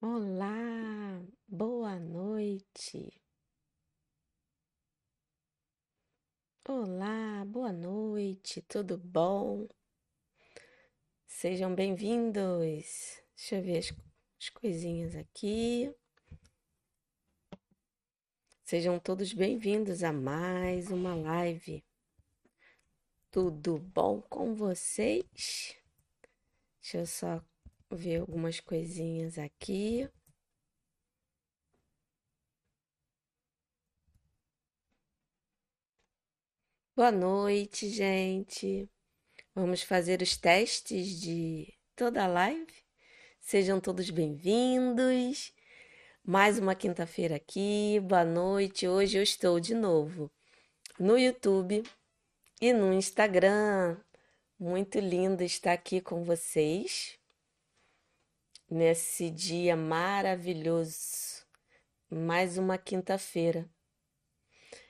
Olá, boa noite. Olá, boa noite, tudo bom? Sejam bem-vindos. Deixa eu ver as, as coisinhas aqui. Sejam todos bem-vindos a mais uma live. Tudo bom com vocês? Deixa eu só ver algumas coisinhas aqui. Boa noite, gente. Vamos fazer os testes de toda a live. Sejam todos bem-vindos. Mais uma quinta-feira aqui. Boa noite. Hoje eu estou de novo no YouTube e no Instagram. Muito lindo estar aqui com vocês nesse dia maravilhoso. Mais uma quinta-feira.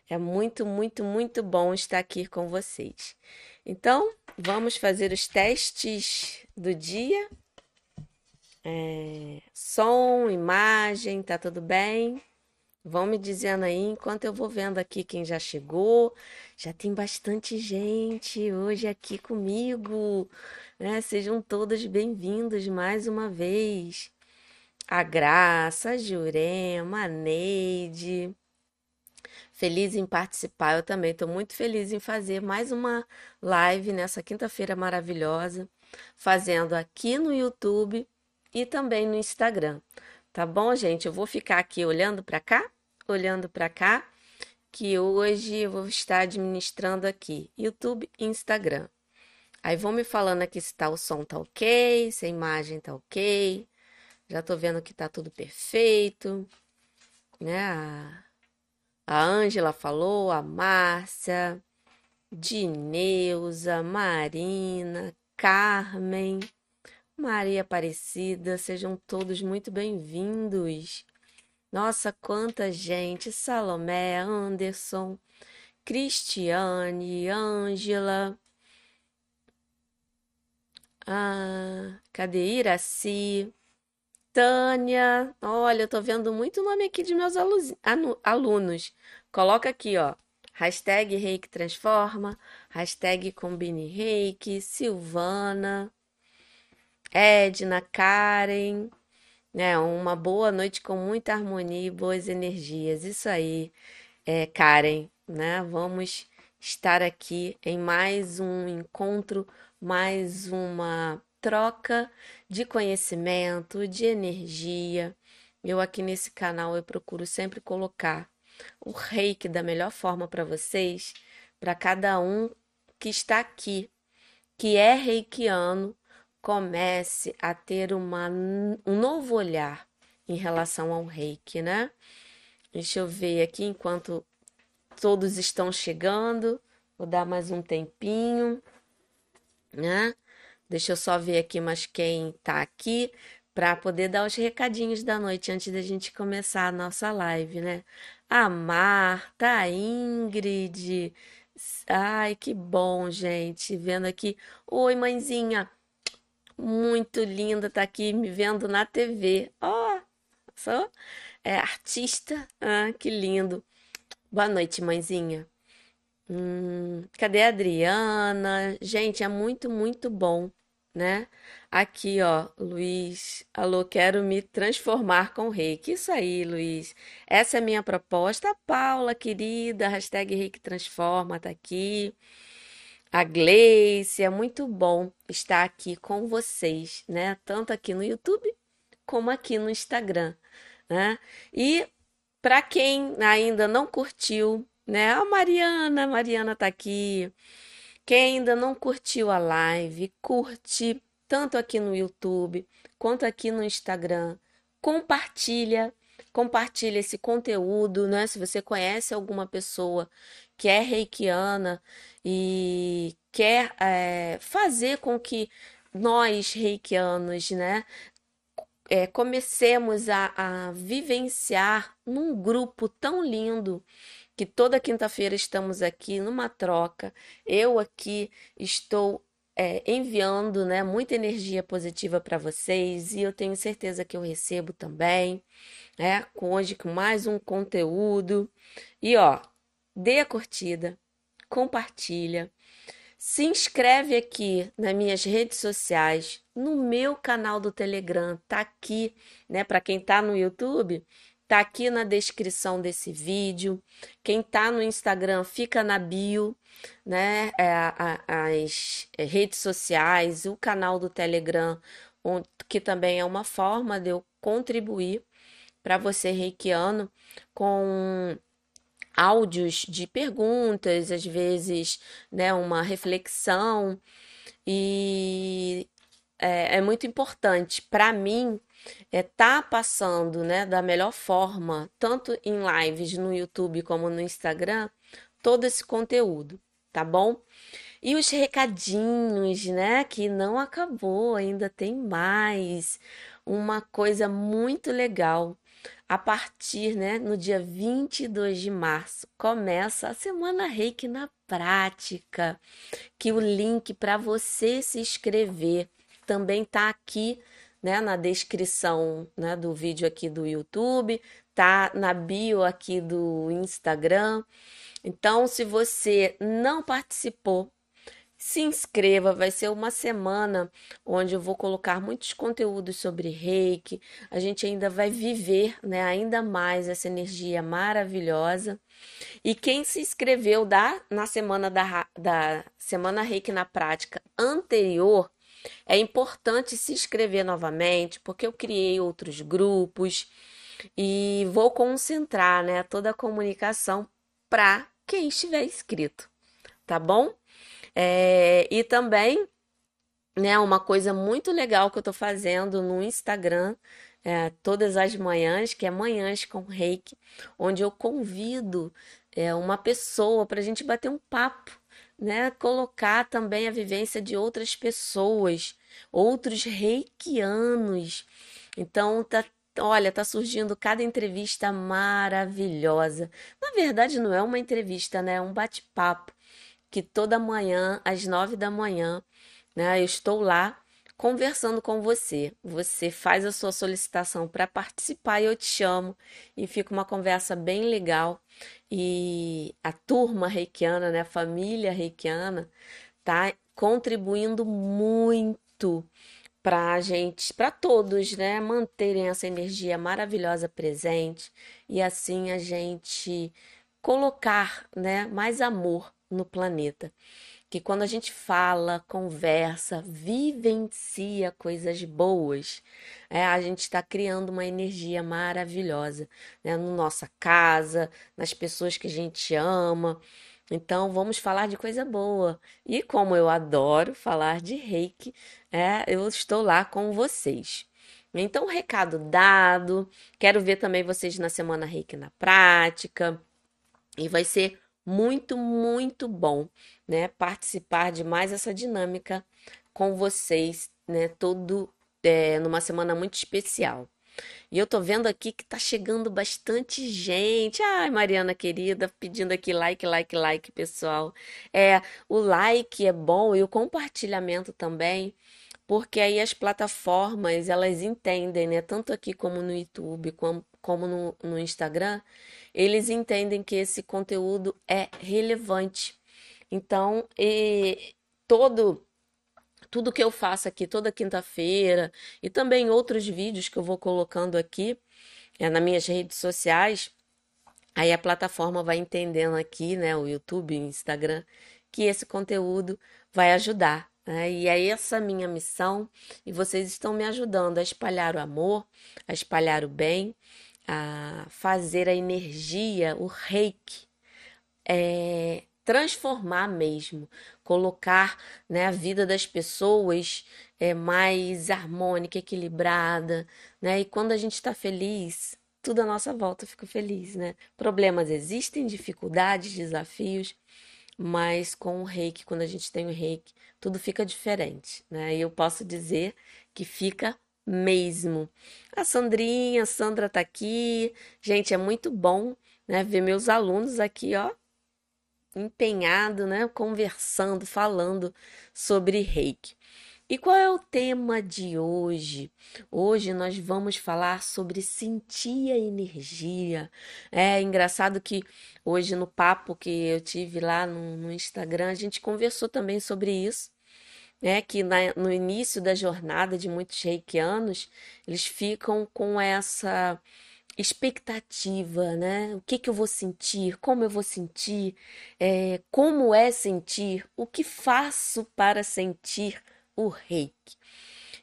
É muito, muito, muito bom estar aqui com vocês. Então, vamos fazer os testes do dia. É, som, imagem, tá tudo bem? Vão me dizendo aí enquanto eu vou vendo aqui quem já chegou. Já tem bastante gente hoje aqui comigo né? Sejam todos bem-vindos mais uma vez. A Graça, a Jurema, a Neide. Feliz em participar, eu também estou muito feliz em fazer mais uma live nessa quinta-feira maravilhosa, fazendo aqui no YouTube e também no Instagram. Tá bom, gente? Eu vou ficar aqui olhando para cá, olhando para cá, que hoje eu vou estar administrando aqui YouTube e Instagram. Aí vão me falando aqui se tá, o som tá ok, se a imagem tá ok. Já tô vendo que tá tudo perfeito. Né? A Ângela falou, a Márcia, Dineuza, Marina, Carmen, Maria Aparecida, sejam todos muito bem-vindos. Nossa, quanta gente! Salomé, Anderson, Cristiane, Ângela, ah, cadê Iraci? Tânia. Olha, eu tô vendo muito nome aqui de meus alunos. Coloca aqui, ó. Hashtag Reiki Transforma. Hashtag Combine Reiki. Silvana. Edna, Karen. Né, uma boa noite com muita harmonia e boas energias. Isso aí, é, Karen, né? Vamos estar aqui em mais um encontro mais uma troca de conhecimento, de energia. Eu aqui nesse canal eu procuro sempre colocar o reiki da melhor forma para vocês, para cada um que está aqui, que é reikiano, comece a ter uma, um novo olhar em relação ao reiki, né? Deixa eu ver aqui enquanto todos estão chegando. Vou dar mais um tempinho né? Deixa eu só ver aqui mais quem tá aqui para poder dar os recadinhos da noite antes da gente começar a nossa live, né? A Marta, a Ingrid. Ai, que bom, gente. Vendo aqui. Oi, mãezinha. Muito linda tá aqui me vendo na TV. Ó, oh, sou é artista. Ah, que lindo. Boa noite, mãezinha. Hum, cadê a Adriana? Gente, é muito, muito bom, né? Aqui, ó, Luiz. Alô, quero me transformar com reiki. Isso aí, Luiz. Essa é a minha proposta. A Paula, querida, hashtag reiki transforma, tá aqui. A Gleice, é muito bom estar aqui com vocês, né? Tanto aqui no YouTube como aqui no Instagram, né? E para quem ainda não curtiu né? A Mariana, a Mariana tá aqui. Quem ainda não curtiu a live, curte tanto aqui no YouTube quanto aqui no Instagram. Compartilha, compartilha esse conteúdo, né? Se você conhece alguma pessoa que é reikiana e quer é, fazer com que nós reikianos, né, é, comecemos a, a vivenciar num grupo tão lindo que toda quinta-feira estamos aqui numa troca. Eu aqui estou é, enviando, né, muita energia positiva para vocês e eu tenho certeza que eu recebo também, né, com hoje com mais um conteúdo. E ó, dê a curtida, compartilha, se inscreve aqui nas minhas redes sociais, no meu canal do Telegram, tá aqui, né, para quem tá no YouTube, tá aqui na descrição desse vídeo. Quem tá no Instagram fica na bio, né? É, a, as redes sociais, o canal do Telegram, que também é uma forma de eu contribuir para você reikiano com áudios de perguntas, às vezes, né, uma reflexão e é, é muito importante para mim é tá passando, né, da melhor forma, tanto em lives no YouTube como no Instagram, todo esse conteúdo, tá bom? E os recadinhos, né, que não acabou, ainda tem mais. Uma coisa muito legal. A partir, né, no dia 22 de março, começa a Semana Reiki na prática, que o link para você se inscrever também tá aqui né, na descrição né, do vídeo aqui do YouTube, tá na bio aqui do Instagram. Então, se você não participou, se inscreva, vai ser uma semana onde eu vou colocar muitos conteúdos sobre Reiki. A gente ainda vai viver, né, ainda mais essa energia maravilhosa. E quem se inscreveu da, na semana da, da semana Reiki na prática anterior, é importante se inscrever novamente, porque eu criei outros grupos e vou concentrar né, toda a comunicação para quem estiver inscrito, tá bom? É, e também, né, uma coisa muito legal que eu estou fazendo no Instagram, é, todas as manhãs, que é Manhãs com Reiki, onde eu convido é, uma pessoa para a gente bater um papo né, colocar também a vivência de outras pessoas, outros reikianos. Então, tá, olha, tá surgindo cada entrevista maravilhosa. Na verdade, não é uma entrevista, né? É um bate-papo que toda manhã, às nove da manhã, né, eu estou lá conversando com você. Você faz a sua solicitação para participar e eu te chamo e fica uma conversa bem legal. E a turma reikiana, né, a família reikiana, tá contribuindo muito para a gente, para todos, né, manterem essa energia maravilhosa presente e assim a gente colocar, né, mais amor no planeta que quando a gente fala, conversa, vivencia coisas boas, é, a gente está criando uma energia maravilhosa né, na nossa casa, nas pessoas que a gente ama. Então, vamos falar de coisa boa. E como eu adoro falar de reiki, é, eu estou lá com vocês. Então, recado dado. Quero ver também vocês na Semana Reiki na prática. E vai ser muito, muito bom, né? Participar de mais essa dinâmica com vocês, né? Todo é, numa semana muito especial. E eu tô vendo aqui que tá chegando bastante gente. Ai, Mariana querida, pedindo aqui like, like, like, pessoal. É, o like é bom e o compartilhamento também, porque aí as plataformas, elas entendem, né, tanto aqui como no YouTube, como, como no, no Instagram, eles entendem que esse conteúdo é relevante. Então, todo tudo que eu faço aqui toda quinta-feira e também outros vídeos que eu vou colocando aqui é, nas minhas redes sociais, aí a plataforma vai entendendo aqui, né, o YouTube, o Instagram, que esse conteúdo vai ajudar. Né? E é essa minha missão, e vocês estão me ajudando a espalhar o amor, a espalhar o bem a fazer a energia, o reiki, é, transformar mesmo, colocar né, a vida das pessoas é, mais harmônica, equilibrada, né? E quando a gente está feliz, tudo à nossa volta fica feliz, né? Problemas existem, dificuldades, desafios, mas com o reiki, quando a gente tem o reiki, tudo fica diferente, né? E eu posso dizer que fica mesmo. A Sandrinha, a Sandra tá aqui. Gente, é muito bom, né, ver meus alunos aqui, ó, empenhado, né, conversando, falando sobre reiki. E qual é o tema de hoje? Hoje nós vamos falar sobre sentir a energia. É engraçado que hoje no papo que eu tive lá no, no Instagram, a gente conversou também sobre isso. Né, que na, no início da jornada de muitos reikianos, eles ficam com essa expectativa, né? O que que eu vou sentir? Como eu vou sentir? É, como é sentir? O que faço para sentir o reiki?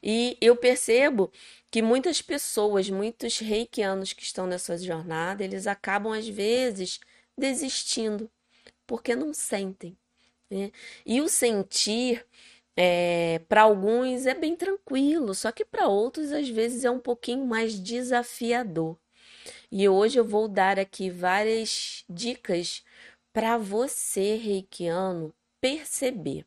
E eu percebo que muitas pessoas, muitos reikianos que estão nessa jornada, eles acabam às vezes desistindo porque não sentem. Né? E o sentir é, para alguns é bem tranquilo, só que para outros às vezes é um pouquinho mais desafiador. E hoje eu vou dar aqui várias dicas para você, reikiano, perceber,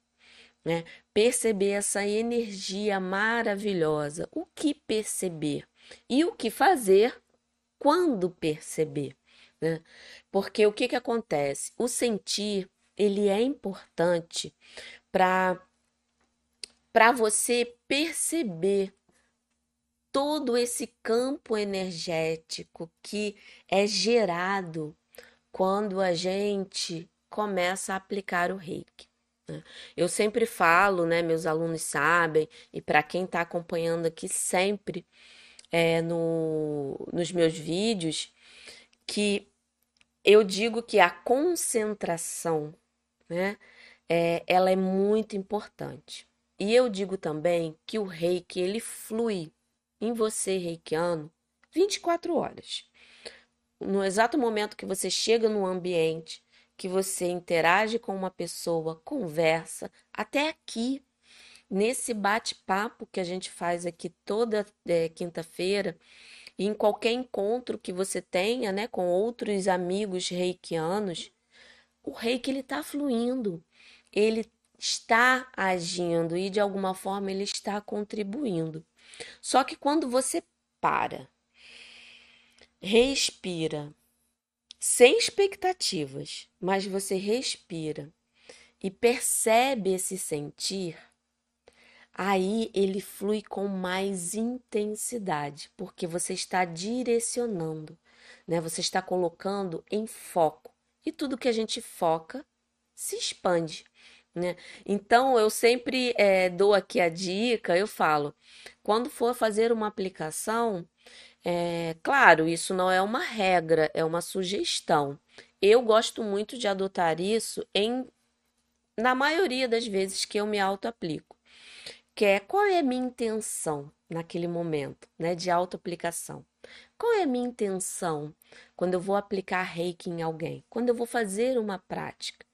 né? Perceber essa energia maravilhosa. O que perceber e o que fazer quando perceber, né? Porque o que que acontece? O sentir, ele é importante para para você perceber todo esse campo energético que é gerado quando a gente começa a aplicar o reiki. Né? Eu sempre falo, né? Meus alunos sabem, e para quem está acompanhando aqui sempre é, no, nos meus vídeos, que eu digo que a concentração, né? É, ela é muito importante. E eu digo também que o reiki ele flui em você, reikiano, 24 horas. No exato momento que você chega no ambiente, que você interage com uma pessoa, conversa, até aqui, nesse bate-papo que a gente faz aqui toda é, quinta-feira, e em qualquer encontro que você tenha, né, com outros amigos reikianos, o reiki ele está fluindo, ele está agindo e de alguma forma ele está contribuindo. Só que quando você para, respira, sem expectativas, mas você respira e percebe esse sentir, aí ele flui com mais intensidade, porque você está direcionando, né? Você está colocando em foco. E tudo que a gente foca se expande. Né? Então, eu sempre é, dou aqui a dica, eu falo, quando for fazer uma aplicação, é, claro, isso não é uma regra, é uma sugestão. Eu gosto muito de adotar isso em na maioria das vezes que eu me auto-aplico, que é qual é a minha intenção naquele momento, né, de auto-aplicação. Qual é a minha intenção quando eu vou aplicar reiki em alguém? Quando eu vou fazer uma prática?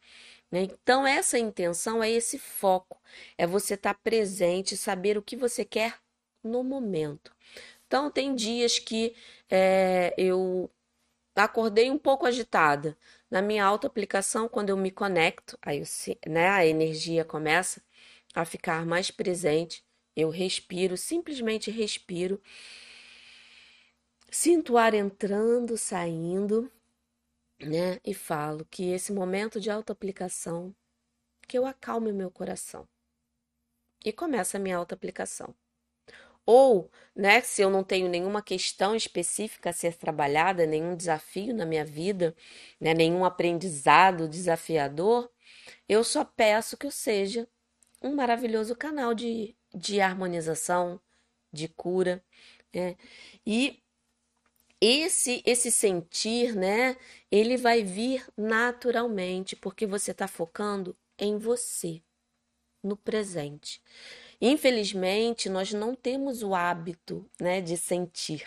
Né? Então, essa intenção é esse foco, é você estar tá presente, saber o que você quer no momento. Então, tem dias que é, eu acordei um pouco agitada. Na minha auto-aplicação, quando eu me conecto, aí eu, né, a energia começa a ficar mais presente. Eu respiro, simplesmente respiro. Sinto o ar entrando, saindo né? E falo que esse momento de autoaplicação, que eu acalme meu coração. E começa a minha autoaplicação. Ou, né, se eu não tenho nenhuma questão específica a ser trabalhada, nenhum desafio na minha vida, né, nenhum aprendizado desafiador, eu só peço que eu seja um maravilhoso canal de, de harmonização, de cura, né? E esse esse sentir, né? Ele vai vir naturalmente, porque você está focando em você, no presente. Infelizmente, nós não temos o hábito, né, de sentir,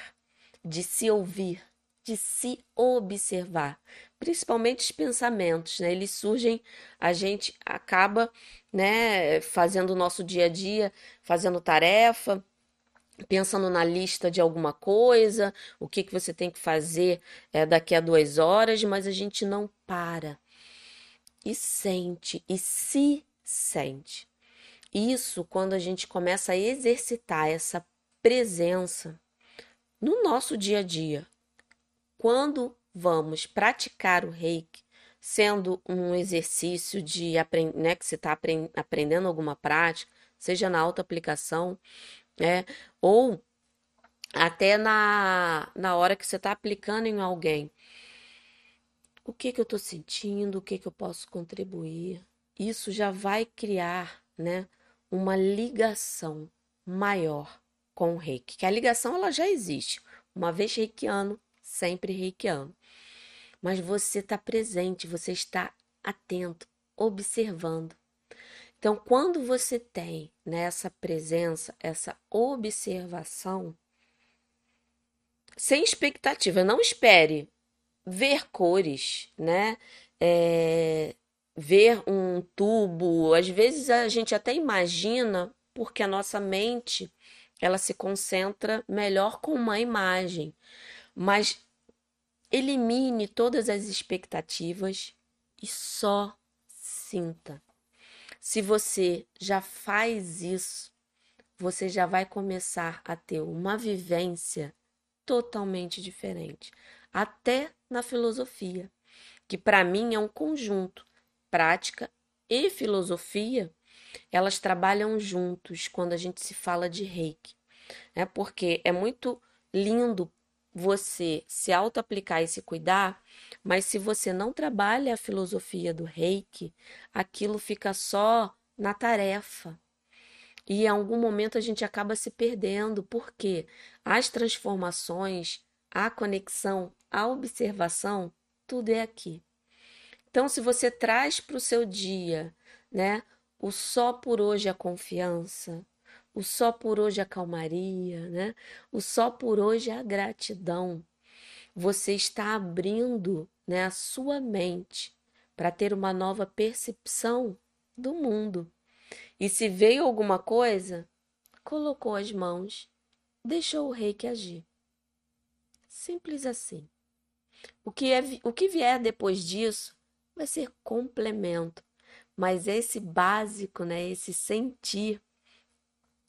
de se ouvir, de se observar, principalmente os pensamentos, né? Eles surgem, a gente acaba, né, fazendo o nosso dia a dia, fazendo tarefa, pensando na lista de alguma coisa, o que, que você tem que fazer é, daqui a duas horas, mas a gente não para e sente e se sente. Isso quando a gente começa a exercitar essa presença no nosso dia a dia. Quando vamos praticar o reiki, sendo um exercício de né, que você está aprendendo alguma prática, seja na autoaplicação, né, ou até na, na hora que você está aplicando em alguém. O que que eu estou sentindo? O que que eu posso contribuir? Isso já vai criar, né, uma ligação maior com o reiki. Que a ligação ela já existe. Uma vez reikiano, sempre reikiano. Mas você está presente, você está atento, observando. Então, quando você tem nessa né, presença, essa observação, sem expectativa, não espere ver cores, né? É, ver um tubo. Às vezes a gente até imagina, porque a nossa mente ela se concentra melhor com uma imagem, mas elimine todas as expectativas e só sinta. Se você já faz isso, você já vai começar a ter uma vivência totalmente diferente, até na filosofia, que para mim é um conjunto, prática e filosofia, elas trabalham juntos quando a gente se fala de reiki, né? Porque é muito lindo você se auto-aplicar e se cuidar, mas se você não trabalha a filosofia do reiki, aquilo fica só na tarefa. E em algum momento a gente acaba se perdendo, porque as transformações, a conexão, a observação, tudo é aqui. Então, se você traz para o seu dia, né, o só por hoje a confiança, o só por hoje a calmaria, né, o só por hoje a gratidão, você está abrindo, né, a sua mente para ter uma nova percepção do mundo. E se veio alguma coisa, colocou as mãos, deixou o rei que agir. Simples assim. O que, é, o que vier depois disso vai ser complemento. Mas esse básico, né, esse sentir,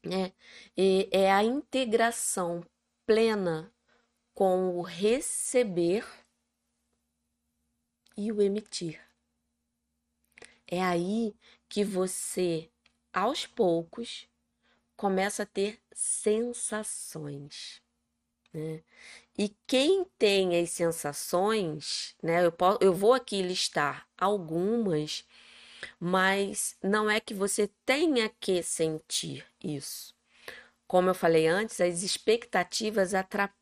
né, é a integração plena com o receber e o emitir. É aí que você aos poucos, começa a ter sensações. Né? E quem tem as sensações, né? Eu, posso, eu vou aqui listar algumas, mas não é que você tenha que sentir isso. Como eu falei antes, as expectativas atrapalham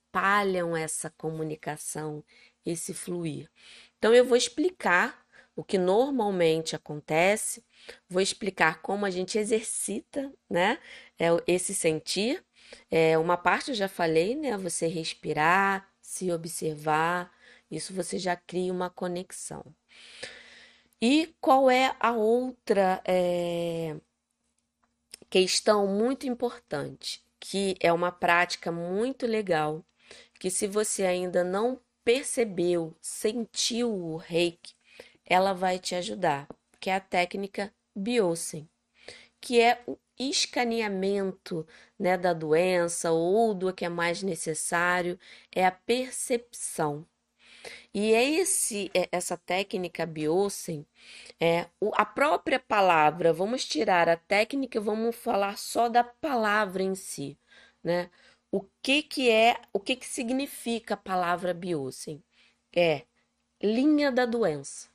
essa comunicação, esse fluir. Então, eu vou explicar o que normalmente acontece Vou explicar como a gente exercita, né? É, esse sentir. É, uma parte eu já falei, né? Você respirar, se observar, isso você já cria uma conexão. E qual é a outra é, questão muito importante, que é uma prática muito legal, que se você ainda não percebeu, sentiu o reiki, ela vai te ajudar, que é a técnica Biosen, que é o escaneamento né, da doença ou do que é mais necessário, é a percepção. E é esse, é essa técnica Biosen, é a própria palavra, vamos tirar a técnica, vamos falar só da palavra em si, né? O que que é, o que que significa a palavra Biosen? É linha da doença.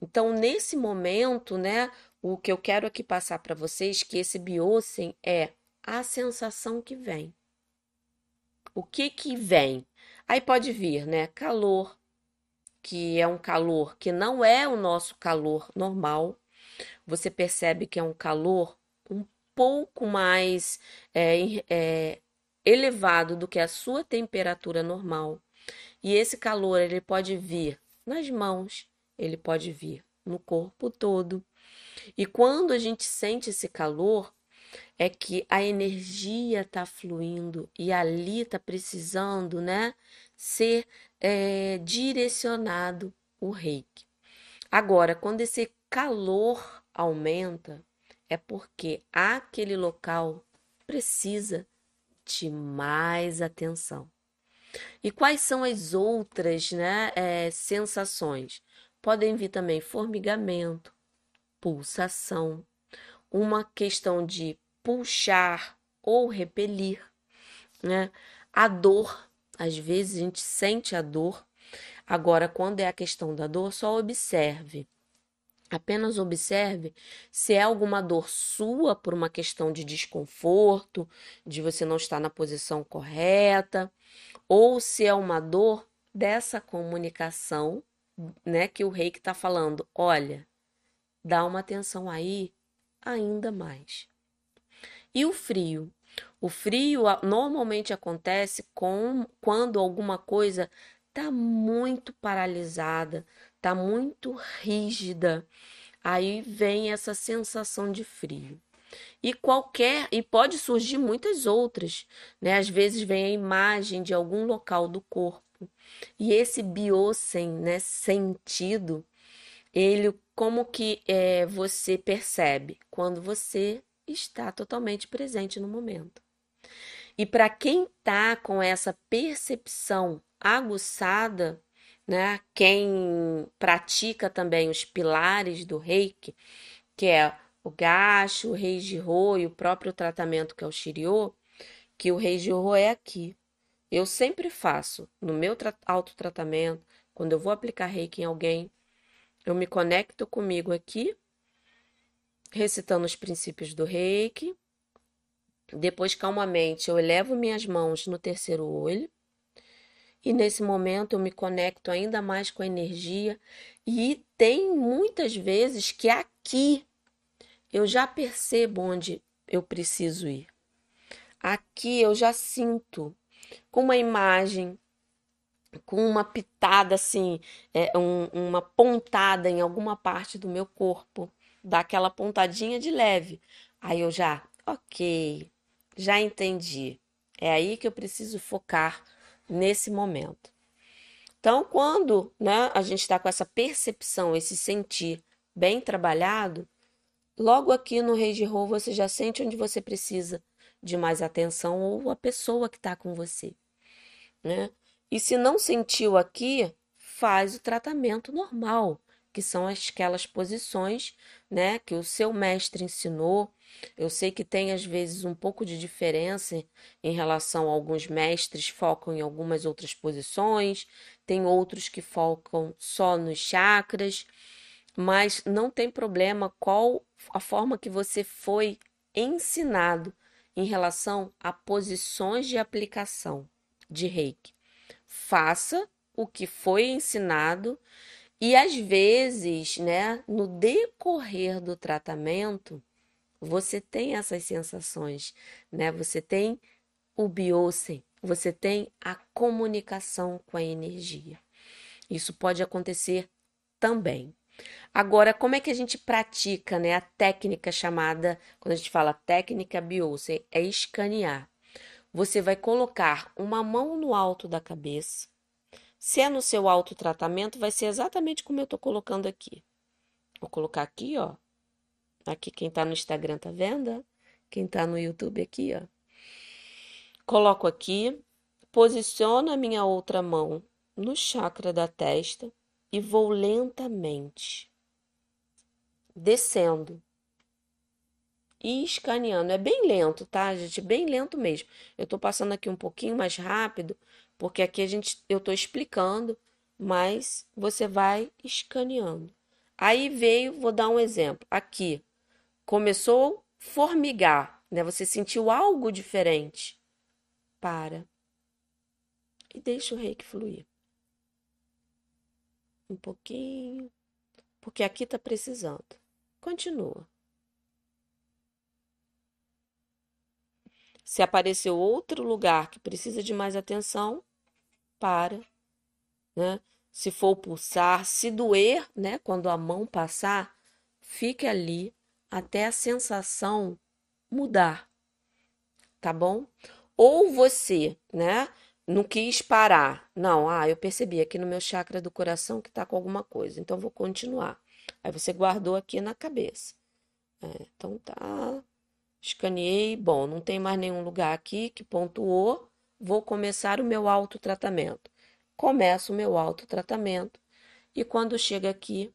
Então, nesse momento, né, o que eu quero aqui passar para vocês que esse biosen é a sensação que vem. O que que vem? Aí pode vir, né, calor, que é um calor que não é o nosso calor normal. Você percebe que é um calor um pouco mais é, é, elevado do que a sua temperatura normal. E esse calor ele pode vir nas mãos, ele pode vir no corpo todo. E quando a gente sente esse calor, é que a energia está fluindo e ali está precisando, né, ser é, direcionado o reiki. Agora, quando esse calor aumenta, é porque aquele local precisa de mais atenção. E quais são as outras né, é, sensações? podem vir também formigamento, pulsação, uma questão de puxar ou repelir, né? A dor, às vezes a gente sente a dor. Agora, quando é a questão da dor, só observe. Apenas observe se é alguma dor sua por uma questão de desconforto, de você não estar na posição correta, ou se é uma dor dessa comunicação, né, que o rei que está falando, olha, dá uma atenção aí ainda mais. E o frio? O frio normalmente acontece com quando alguma coisa está muito paralisada, está muito rígida. Aí vem essa sensação de frio. E qualquer, e pode surgir muitas outras, né? Às vezes vem a imagem de algum local do corpo. E esse biosen, né, sentido, ele como que é, você percebe quando você está totalmente presente no momento. E para quem está com essa percepção aguçada, né? Quem pratica também os pilares do Reiki, que é o gacho, o rei de ro e o próprio tratamento que é o Shiryo, que o rei de ro é aqui. Eu sempre faço no meu autotratamento, quando eu vou aplicar reiki em alguém, eu me conecto comigo aqui, recitando os princípios do reiki. Depois, calmamente, eu elevo minhas mãos no terceiro olho e nesse momento eu me conecto ainda mais com a energia e tem muitas vezes que aqui eu já percebo onde eu preciso ir. Aqui eu já sinto com uma imagem, com uma pitada assim, é, um, uma pontada em alguma parte do meu corpo, dá aquela pontadinha de leve. Aí eu já, ok, já entendi. É aí que eu preciso focar nesse momento. Então, quando né, a gente está com essa percepção, esse sentir bem trabalhado, logo aqui no Rei de Rô você já sente onde você precisa de mais atenção ou a pessoa que está com você. Né? E se não sentiu aqui, faz o tratamento normal, que são aquelas posições né, que o seu mestre ensinou, eu sei que tem às vezes um pouco de diferença em relação a alguns mestres focam em algumas outras posições, tem outros que focam só nos chakras, mas não tem problema qual a forma que você foi ensinado em relação a posições de aplicação de Reiki. Faça o que foi ensinado e às vezes, né, no decorrer do tratamento, você tem essas sensações, né? Você tem o biose, você tem a comunicação com a energia. Isso pode acontecer também. Agora, como é que a gente pratica, né, a técnica chamada, quando a gente fala técnica biose, é escanear. Você vai colocar uma mão no alto da cabeça. Se é no seu autotratamento, vai ser exatamente como eu estou colocando aqui. Vou colocar aqui, ó, Aqui quem tá no Instagram tá vendo? Quem tá no YouTube aqui, ó. Coloco aqui, posiciono a minha outra mão no chakra da testa e vou lentamente descendo e escaneando. É bem lento, tá, gente? Bem lento mesmo. Eu tô passando aqui um pouquinho mais rápido, porque aqui a gente eu tô explicando, mas você vai escaneando. Aí veio, vou dar um exemplo. Aqui, começou formigar, né? Você sentiu algo diferente. Para. E deixa o reiki fluir. Um pouquinho. Porque aqui está precisando. Continua. Se apareceu outro lugar que precisa de mais atenção, para, né? Se for pulsar, se doer, né, quando a mão passar, fique ali até a sensação mudar, tá bom? Ou você, né, não quis parar. Não, ah, eu percebi aqui no meu chakra do coração que tá com alguma coisa, então vou continuar. Aí você guardou aqui na cabeça. É, então tá, escaneei, bom, não tem mais nenhum lugar aqui que pontuou, vou começar o meu autotratamento. Começo o meu autotratamento E quando chega aqui,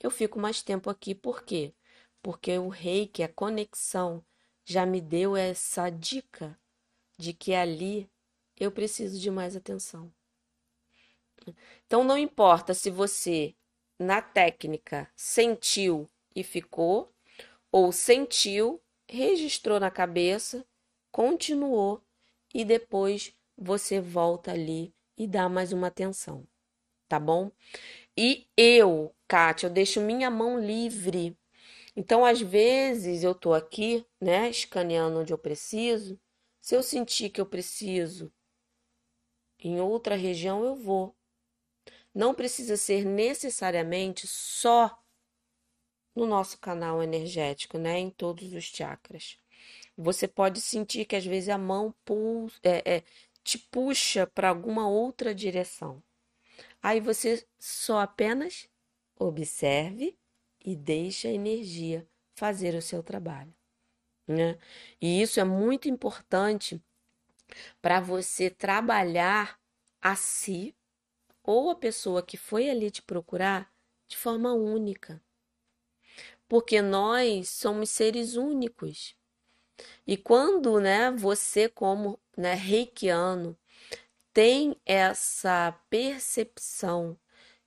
eu fico mais tempo aqui. Por quê? Porque o reiki, a conexão, já me deu essa dica de que ali eu preciso de mais atenção. Então não importa se você na técnica sentiu e ficou, ou sentiu, registrou na cabeça, continuou e depois você volta ali e dá mais uma atenção, tá bom? E eu, Kátia, eu deixo minha mão livre. Então, às vezes, eu tô aqui, né, escaneando onde eu preciso. Se eu sentir que eu preciso em outra região, eu vou. Não precisa ser necessariamente só no nosso canal energético, né? Em todos os chakras. Você pode sentir que às vezes a mão pulsa, é, é, te puxa para alguma outra direção. Aí você só apenas observe e deixe a energia fazer o seu trabalho. Né? E isso é muito importante para você trabalhar a si ou a pessoa que foi ali te procurar de forma única. Porque nós somos seres únicos. E quando, né, você como, né, reikiano, tem essa percepção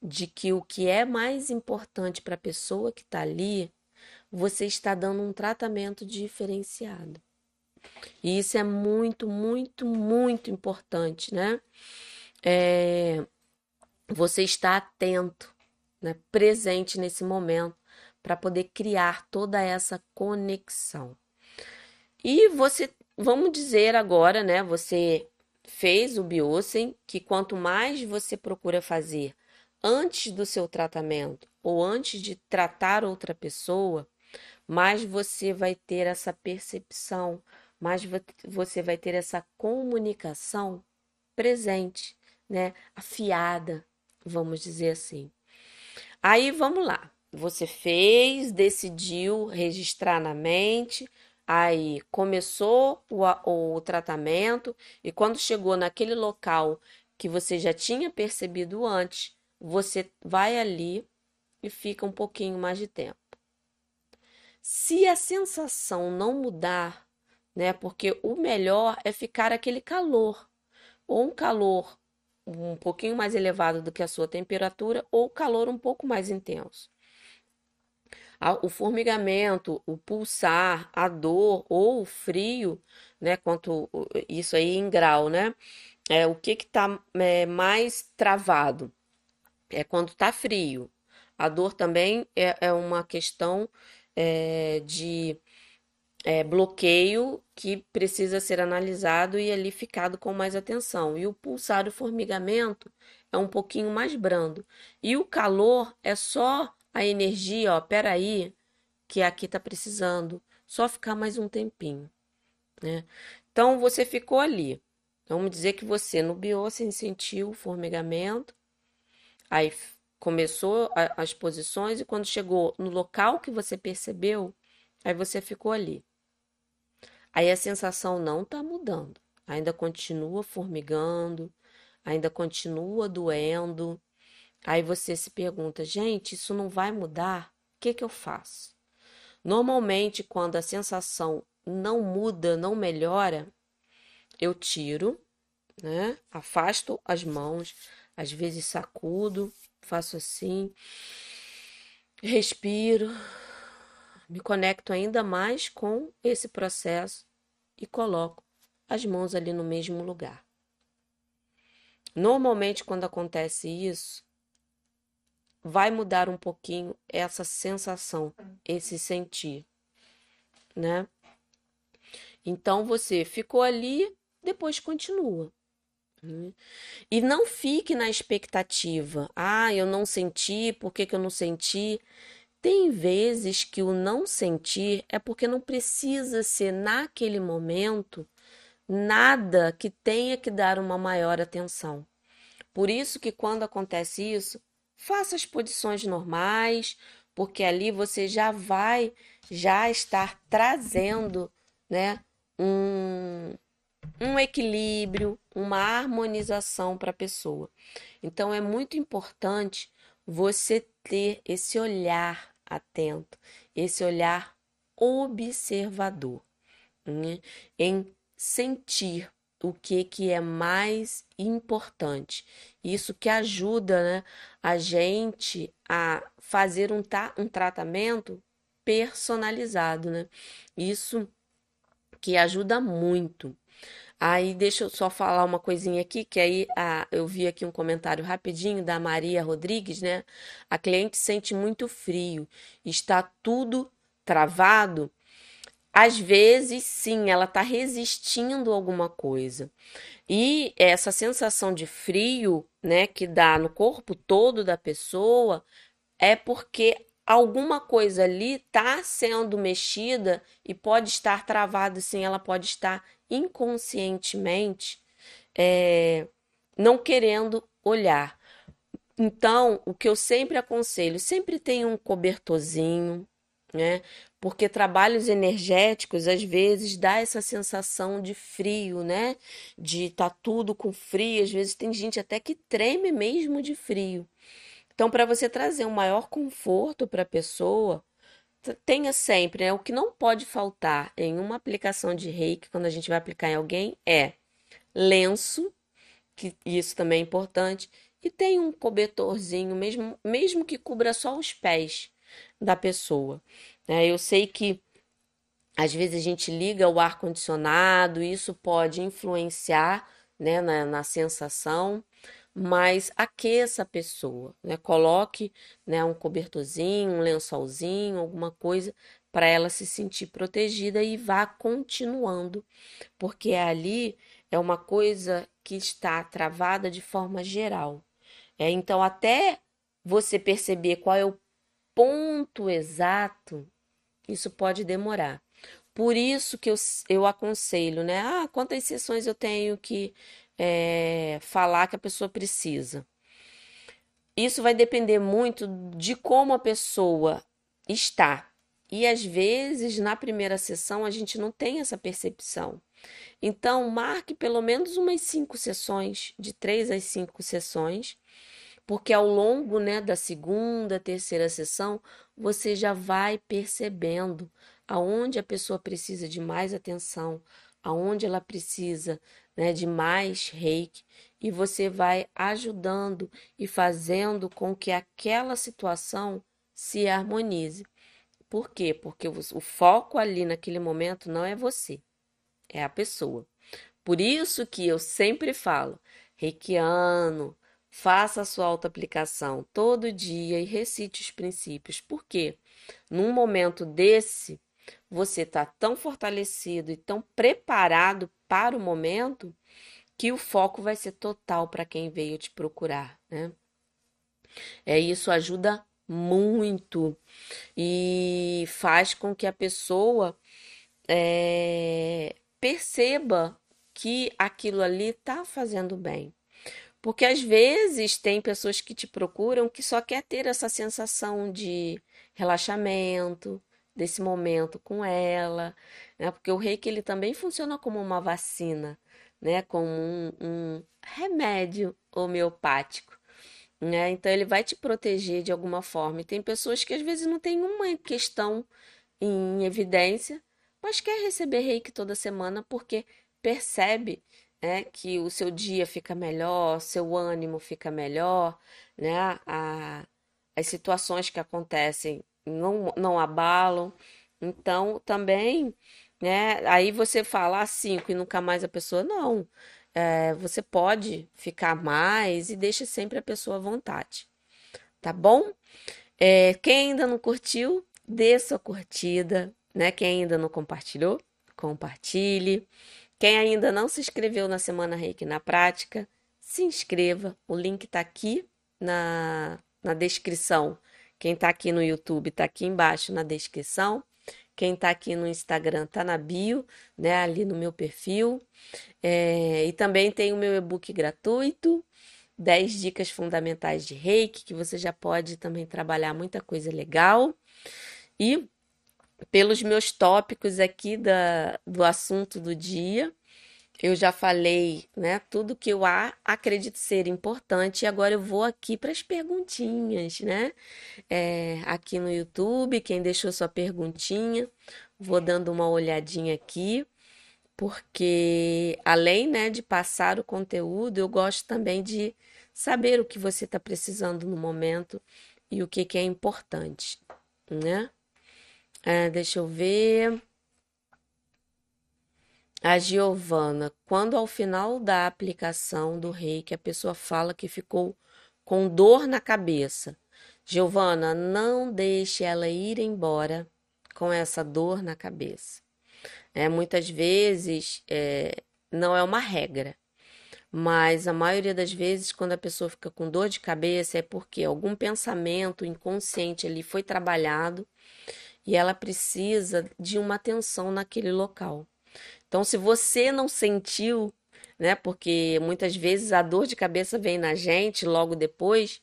de que o que é mais importante para a pessoa que está ali, você está dando um tratamento diferenciado. E isso é muito, muito, muito importante, né? É, você está atento, né, presente nesse momento, para poder criar toda essa conexão. E você, vamos dizer agora, né, você fez o Biosen, que quanto mais você procura fazer antes do seu tratamento ou antes de tratar outra pessoa, mais você vai ter essa percepção, mais você vai ter essa comunicação presente, né, afiada, vamos dizer assim. Aí vamos lá. Você fez, decidiu registrar na mente, aí começou o, o tratamento, e quando chegou naquele local que você já tinha percebido antes, você vai ali e fica um pouquinho mais de tempo. Se a sensação não mudar, né? Porque o melhor é ficar aquele calor, ou um calor um pouquinho mais elevado do que a sua temperatura ou calor um pouco mais intenso. O formigamento, o pulsar, a dor ou o frio, né? Quanto isso aí em grau, né? É o que que tá é, mais travado? É quando tá frio. A dor também é, é uma questão é, de é, bloqueio que precisa ser analisado e ali ficado com mais atenção. E o pulsar e o formigamento é um pouquinho mais brando. E o calor é só a energia, ó, peraí, que aqui tá precisando. Só ficar mais um tempinho, né? Então você ficou ali. Vamos dizer que você no biose sentiu o formigamento, aí começou a, as posições e quando chegou no local que você percebeu, aí você ficou ali. Aí a sensação não está mudando, ainda continua formigando, ainda continua doendo. Aí você se pergunta, gente, isso não vai mudar? O que, que eu faço? Normalmente, quando a sensação não muda, não melhora, eu tiro, né? Afasto as mãos, às vezes sacudo, faço assim, respiro, me conecto ainda mais com esse processo e coloco as mãos ali no mesmo lugar. Normalmente, quando acontece isso, vai mudar um pouquinho essa sensação, esse sentir, né? Então você ficou ali, depois continua. E não fique na expectativa. Ah, eu não senti, por que, que eu não senti? Tem vezes que o não sentir é porque não precisa ser naquele momento nada que tenha que dar uma maior atenção. Por isso que quando acontece isso, faça as posições normais, porque ali você já vai já estar trazendo, né, um, um equilíbrio, uma harmonização para a pessoa. Então é muito importante você ter esse olhar atento, esse olhar observador, né? em sentir o que, que é mais importante. Isso que ajuda né, a gente a fazer um, um tratamento personalizado, né? Isso que ajuda muito. Aí deixa eu só falar uma coisinha aqui, que aí a, eu vi aqui um comentário rapidinho da Maria Rodrigues, né? A cliente sente muito frio, está tudo travado. Às vezes, sim, ela está resistindo a alguma coisa. E essa sensação de frio, né, que dá no corpo todo da pessoa, é porque alguma coisa ali está sendo mexida e pode estar travado, sim, ela pode estar inconscientemente é, não querendo olhar. Então, o que eu sempre aconselho, sempre tem um cobertorzinho, né? Porque trabalhos energéticos às vezes dá essa sensação de frio, né? De tá tudo com frio, às vezes tem gente até que treme mesmo de frio. Então, para você trazer um maior conforto para a pessoa, tenha sempre, né? O que não pode faltar em uma aplicação de reiki, quando a gente vai aplicar em alguém, é lenço, que isso também é importante, e tem um cobertorzinho, mesmo, mesmo que cubra só os pés da pessoa. Né? Eu sei que às vezes a gente liga o ar condicionado, isso pode influenciar né, na, na sensação, mas aqueça a pessoa, né? Coloque, né, um cobertorzinho, um lençolzinho, alguma coisa para ela se sentir protegida e vá continuando, porque ali é uma coisa que está travada de forma geral. É, então, até você perceber qual é o ponto exato, isso pode demorar. Por isso que eu, eu aconselho, né? Ah, quantas sessões eu tenho que é, falar que a pessoa precisa. Isso vai depender muito de como a pessoa está. E às vezes, na primeira sessão, a gente não tem essa percepção. Então, marque pelo menos umas cinco sessões, de três às cinco sessões, porque ao longo né, da segunda, terceira sessão, você já vai percebendo aonde a pessoa precisa de mais atenção, aonde ela precisa né, de mais reiki, e você vai ajudando e fazendo com que aquela situação se harmonize. Por quê? Porque o foco ali naquele momento não é você, é a pessoa. Por isso que eu sempre falo, reikiano, faça a sua auto-aplicação todo dia e recite os princípios. Por quê? Num momento desse, você está tão fortalecido e tão preparado para o momento que o foco vai ser total para quem veio te procurar, né? É isso ajuda muito e faz com que a pessoa é, perceba que aquilo ali está fazendo bem. Porque às vezes tem pessoas que te procuram que só quer ter essa sensação de relaxamento, desse momento com ela, né? Porque o reiki ele também funciona como uma vacina, né? Como um, um remédio homeopático. Né? Então ele vai te proteger de alguma forma. E tem pessoas que às vezes não tem uma questão em evidência, mas quer receber reiki toda semana porque percebe né, que o seu dia fica melhor, seu ânimo fica melhor, né? A, as situações que acontecem não, não abalam. Então, também, né? Aí você fala cinco e nunca mais a pessoa, não. É, você pode ficar mais e deixa sempre a pessoa à vontade. Tá bom? É, quem ainda não curtiu, dê sua curtida, né? Quem ainda não compartilhou, compartilhe. Quem ainda não se inscreveu na Semana Reiki na Prática, se inscreva. O link está aqui na, na descrição quem está aqui no YouTube está aqui embaixo na descrição. Quem está aqui no Instagram está na bio, né? Ali no meu perfil. É, e também tem o meu e-book gratuito, 10 dicas fundamentais de reiki, que você já pode também trabalhar muita coisa legal. E pelos meus tópicos aqui da, do assunto do dia, Eu já falei, né, tudo que eu acredito ser importante e agora eu vou aqui para as perguntinhas, né? É, aqui no YouTube, quem deixou sua perguntinha, vou dando uma olhadinha aqui, porque além, né, de passar o conteúdo, eu gosto também de saber o que você está precisando no momento e o que que é importante, né? É, deixa eu ver. A Giovana, quando ao final da aplicação do reiki a pessoa fala que ficou com dor na cabeça. Giovana, não deixe ela ir embora com essa dor na cabeça. É, muitas vezes é, não é uma regra, mas a maioria das vezes, quando a pessoa fica com dor de cabeça, é porque algum pensamento inconsciente ali foi trabalhado e ela precisa de uma atenção naquele local. Então, se você não sentiu, né? Porque muitas vezes a dor de cabeça vem na gente logo depois,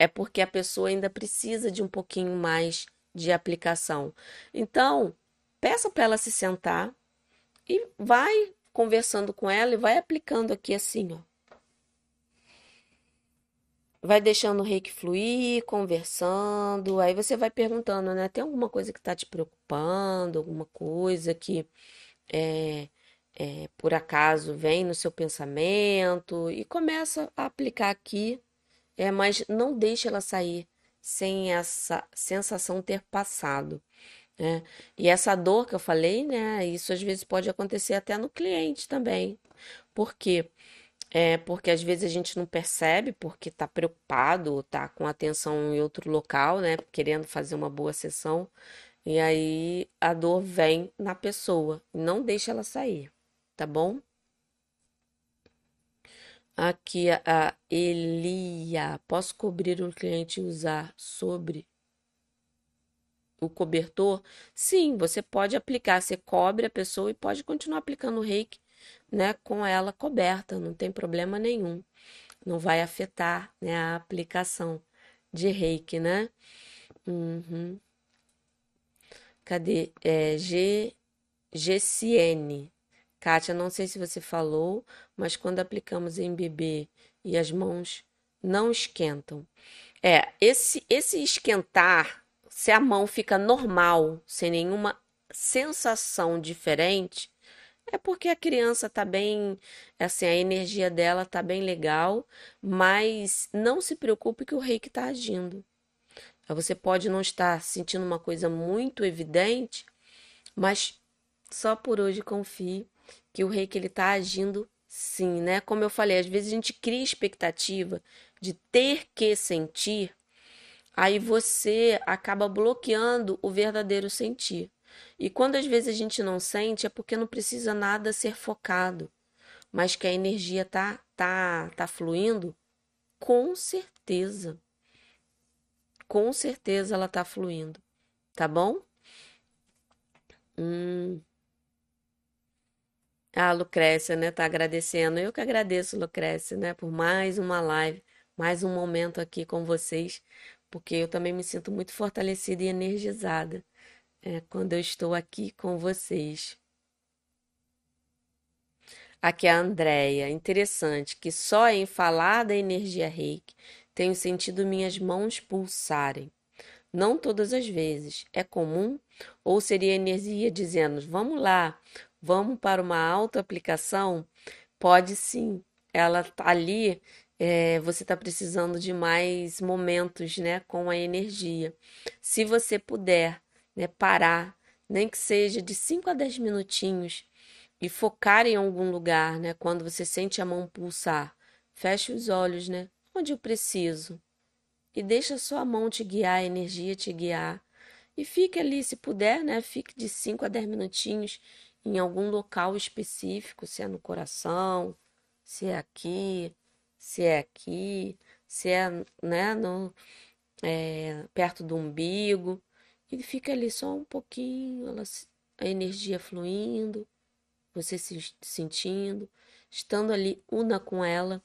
é porque a pessoa ainda precisa de um pouquinho mais de aplicação. Então, peça para ela se sentar e vai conversando com ela e vai aplicando aqui assim, ó. Vai deixando o reiki fluir, conversando. Aí você vai perguntando, né? Tem alguma coisa que está te preocupando? Alguma coisa que é, é, por acaso vem no seu pensamento? E começa a aplicar aqui, é, mas não deixe ela sair sem essa sensação ter passado. né? E essa dor que eu falei, né? Isso às vezes pode acontecer até no cliente também. Por quê? É porque às vezes a gente não percebe porque tá preocupado tá com atenção em outro local, né? Querendo fazer uma boa sessão. E aí a dor vem na pessoa. Não deixa ela sair, tá bom? Aqui a Elia. Posso cobrir o cliente e usar sobre o cobertor? Sim, você pode aplicar. Você cobre a pessoa e pode continuar aplicando o reiki, né? Com ela coberta. Não tem problema nenhum. Não vai afetar, né, a aplicação de reiki, né? Uhum. Cadê? É, G, GCN. Kátia, não sei se você falou, mas quando aplicamos em bebê e as mãos não esquentam. É, esse, esse esquentar, se a mão fica normal, sem nenhuma sensação diferente, é porque a criança tá bem, assim, a energia dela tá bem legal, mas não se preocupe que o reiki tá agindo. Você pode não estar sentindo uma coisa muito evidente, mas só por hoje confie que o reiki ele está agindo sim, né? Como eu falei, às vezes a gente cria expectativa de ter que sentir, aí você acaba bloqueando o verdadeiro sentir. E quando às vezes a gente não sente, é porque não precisa nada ser focado, mas que a energia tá tá tá fluindo, com certeza. Com certeza ela tá fluindo, tá bom? Hum. Ah, Lucrécia, né, tá agradecendo. Eu que agradeço, Lucrécia, né, por mais uma live, mais um momento aqui com vocês, porque eu também me sinto muito fortalecida e energizada, é, quando eu estou aqui com vocês. Aqui é a Andrea. Interessante que só em falar da energia reiki tenho sentido minhas mãos pulsarem. Não todas as vezes. É comum? Ou seria energia dizendo: vamos lá, vamos para uma autoaplicação? Pode sim. Ela tá ali, é, você está precisando de mais momentos, né, com a energia. Se você puder, né, parar, nem que seja de 5 a 10 minutinhos e focar em algum lugar, né, quando você sente a mão pulsar, feche os olhos, né, onde eu preciso e deixa sua mão te guiar, a energia te guiar. E fique ali, se puder, né? Fique de 5 a 10 minutinhos em algum local específico, se é no coração, se é aqui, se é aqui, se é, né, no, é, perto do umbigo. E fica ali só um pouquinho, ela, a energia fluindo, você se sentindo, estando ali una com ela.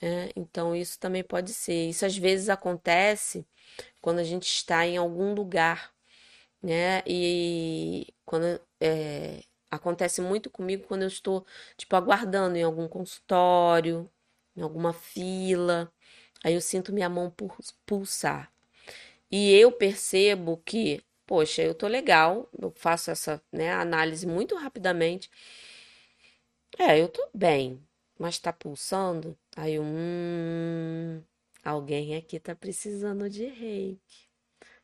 É, então, isso também pode ser. Isso às vezes acontece quando a gente está em algum lugar, né? E quando é, Acontece muito comigo quando eu estou, tipo, aguardando em algum consultório, em alguma fila. Aí eu sinto minha mão pulsar. E eu percebo que, poxa, eu tô legal, eu faço essa, né, análise muito rapidamente. É, eu tô bem, mas tá pulsando? Aí hum, alguém aqui tá precisando de reiki.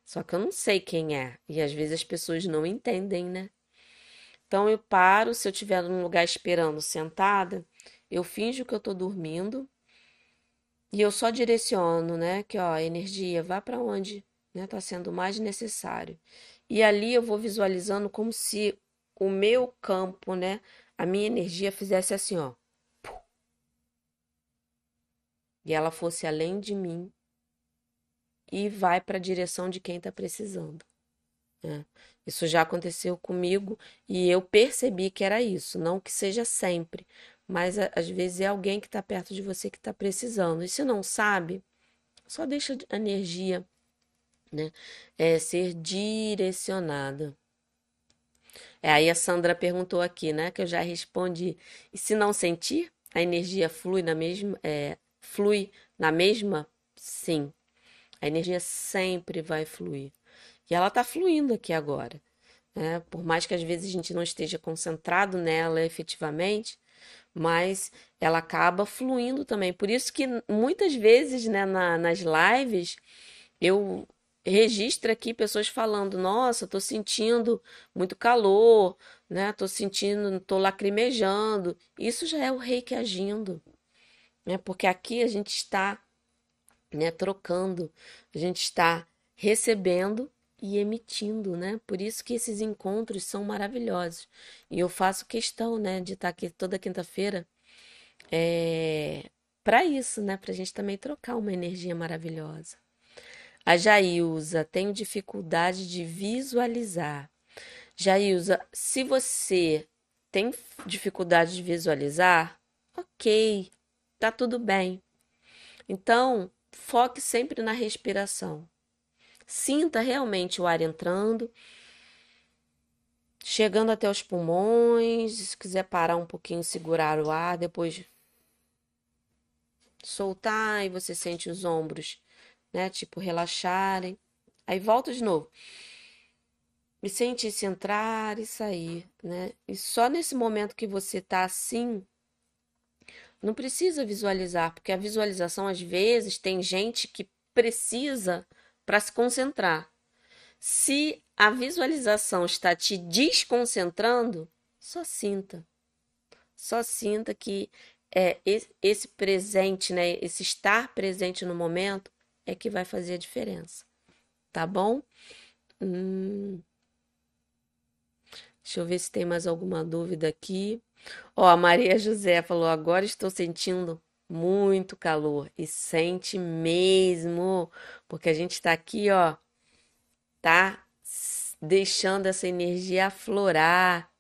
Só que eu não sei quem é. E às vezes as pessoas não entendem, né? Então eu paro, se eu estiver num lugar esperando sentada, eu finjo que eu tô dormindo e eu só direciono, né? Que ó, energia vá para onde, né? Tá sendo mais necessário. E ali eu vou visualizando como se o meu campo, né? A minha energia fizesse assim, ó. E ela fosse além de mim e vai para a direção de quem está precisando. Né? Isso já aconteceu comigo e eu percebi que era isso. Não que seja sempre, mas às vezes é alguém que está perto de você que está precisando. E se não sabe, só deixa a energia né, é, ser direcionada. É, aí a Sandra perguntou aqui, né? Que eu já respondi. E se não sentir, a energia flui na mesma, é, flui na mesma? Sim. A energia sempre vai fluir. E ela está fluindo aqui agora. Né? Por mais que às vezes a gente não esteja concentrado nela efetivamente, mas ela acaba fluindo também. Por isso que muitas vezes né, na, nas lives eu registro aqui pessoas falando: Nossa, estou sentindo muito calor, né? Estou sentindo, estou lacrimejando. Isso já é o reiki agindo, né? Porque aqui a gente está né, trocando, a gente está recebendo e emitindo, né? Por isso que esses encontros são maravilhosos. E eu faço questão, né, de estar aqui toda quinta-feira é, para isso, né? Para a gente também trocar uma energia maravilhosa. A Jailza, tenho dificuldade de visualizar. Jailza, se você tem dificuldade de visualizar, ok, tá tudo bem. Então, foque sempre na respiração. Sinta realmente o ar entrando, chegando até os pulmões. Se quiser parar um pouquinho, segurar o ar, depois soltar e você sente os ombros, né? Tipo, relaxarem. Aí volta de novo. E sente se entrar e sair, né? E só nesse momento que você tá assim, não precisa visualizar, porque a visualização às vezes tem gente que precisa para se concentrar. Se a visualização está te desconcentrando, só sinta. Só sinta que é esse presente, né, esse estar presente no momento é que vai fazer a diferença. Tá bom? Hum. Deixa eu ver se tem mais alguma dúvida aqui. Ó, a Maria José falou: agora estou sentindo muito calor. E sente mesmo, porque a gente está aqui, ó, tá deixando essa energia aflorar.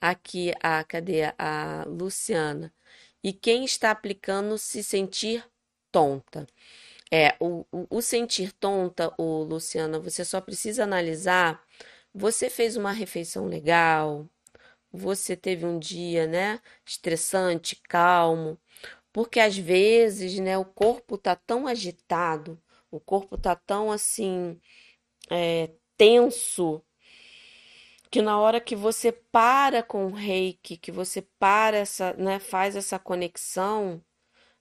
Aqui, a, cadê a Luciana? E quem está aplicando se sentir tonta? É, o, o, o sentir tonta, o Luciana, você só precisa analisar. Você fez uma refeição legal, você teve um dia, né, estressante, calmo, porque às vezes, né, o corpo tá tão agitado, o corpo tá tão assim, é, tenso, que na hora que você para com o reiki, que você para essa, né, faz essa conexão,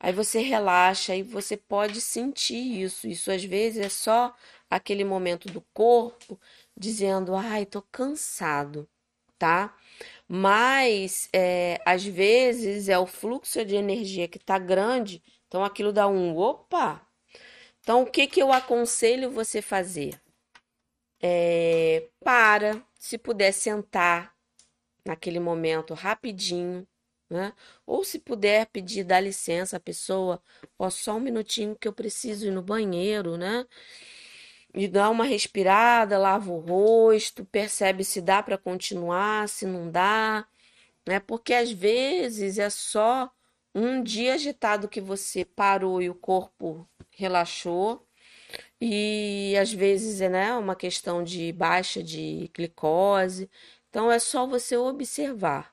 aí você relaxa e você pode sentir isso. Isso às vezes é só aquele momento do corpo dizendo: "Ai, tô cansado", tá? Mas é, às vezes é o fluxo de energia que está grande, então aquilo dá um opa. Então o que, que eu aconselho você fazer? É, para, se puder sentar naquele momento rapidinho, né? Ou se puder pedir, dar licença à pessoa, ó, só um minutinho que eu preciso ir no banheiro, né? e dá uma respirada, lava o rosto, percebe se dá para continuar, se não dá, né? Porque às vezes é só um dia agitado que você parou e o corpo relaxou. E às vezes é né, uma questão de baixa de glicose. Então é só você observar.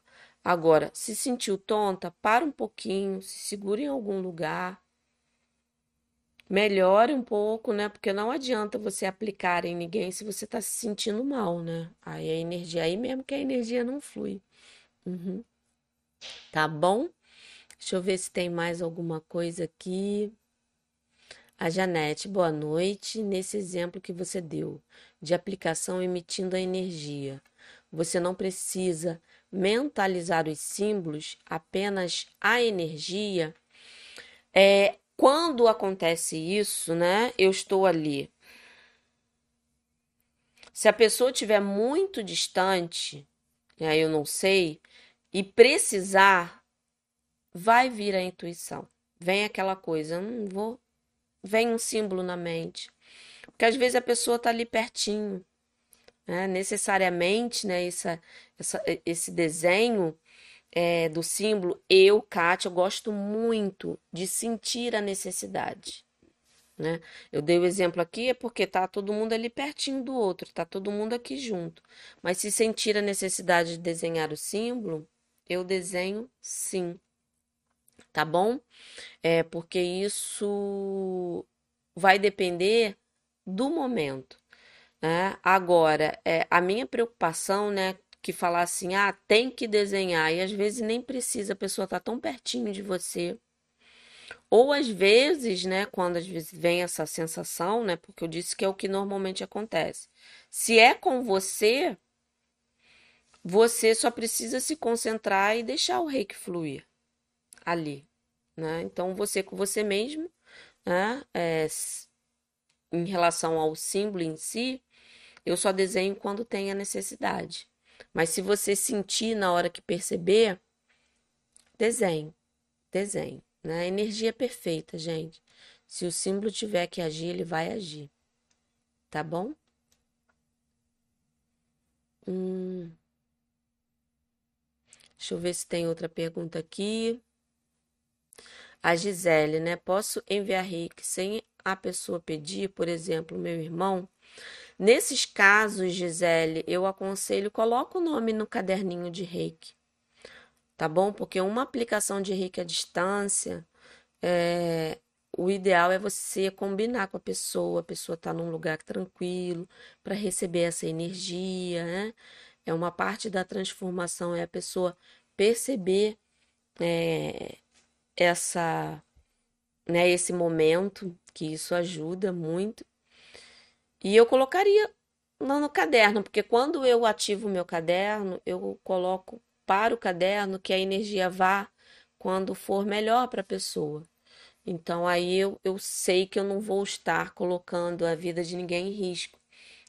Agora, se sentiu tonta, para um pouquinho, se segura em algum lugar. Melhore um pouco, né? Porque não adianta você aplicar em ninguém se você está se sentindo mal, né? Aí a energia, aí mesmo que a energia não flui. Uhum. Tá bom? Deixa eu ver se tem mais alguma coisa aqui. A Janete, boa noite. Nesse exemplo que você deu de aplicação emitindo a energia, você não precisa mentalizar os símbolos, apenas a energia. É, quando acontece isso, né? Eu estou ali. Se a pessoa estiver muito distante, aí eu não sei, e precisar, vai vir a intuição. Vem aquela coisa, não hum, vou vem um símbolo na mente. Porque às vezes a pessoa está ali pertinho. Né? Necessariamente, né, essa, essa, esse desenho é, do símbolo, eu, Kátia, eu gosto muito de sentir a necessidade. Né? Eu dei o exemplo aqui é porque tá todo mundo ali pertinho do outro, tá todo mundo aqui junto. Mas se sentir a necessidade de desenhar o símbolo, eu desenho sim tá bom? É porque isso vai depender do momento, né? Agora, é, a minha preocupação, né, que falar assim, ah, tem que desenhar, e às vezes nem precisa, a pessoa tá tão pertinho de você. Ou às vezes, né, quando às vezes vem essa sensação, né, porque eu disse que é o que normalmente acontece. Se é com você, você só precisa se concentrar e deixar o reiki fluir ali, né? Então, você com você mesmo, né? É, em relação ao símbolo em si, eu só desenho quando tem a necessidade. Mas se você sentir na hora que perceber, desenho, desenho. Né? A energia é perfeita, gente. Se o símbolo tiver que agir, ele vai agir. Tá bom? Hum. Deixa eu ver se tem outra pergunta aqui. A Gisele, né? Posso enviar reiki sem a pessoa pedir, por exemplo, meu irmão? Nesses casos, Gisele, eu aconselho, coloca o nome no caderninho de reiki, tá bom? Porque uma aplicação de reiki à distância, é, o ideal é você combinar com a pessoa, a pessoa tá num lugar tranquilo para receber essa energia, né? É uma parte da transformação, é a pessoa perceber é, essa, né, esse momento, que isso ajuda muito. E eu colocaria no, no caderno, porque quando eu ativo o meu caderno, eu coloco para o caderno que a energia vá quando for melhor para a pessoa. Então aí eu, eu sei que eu não vou estar colocando a vida de ninguém em risco.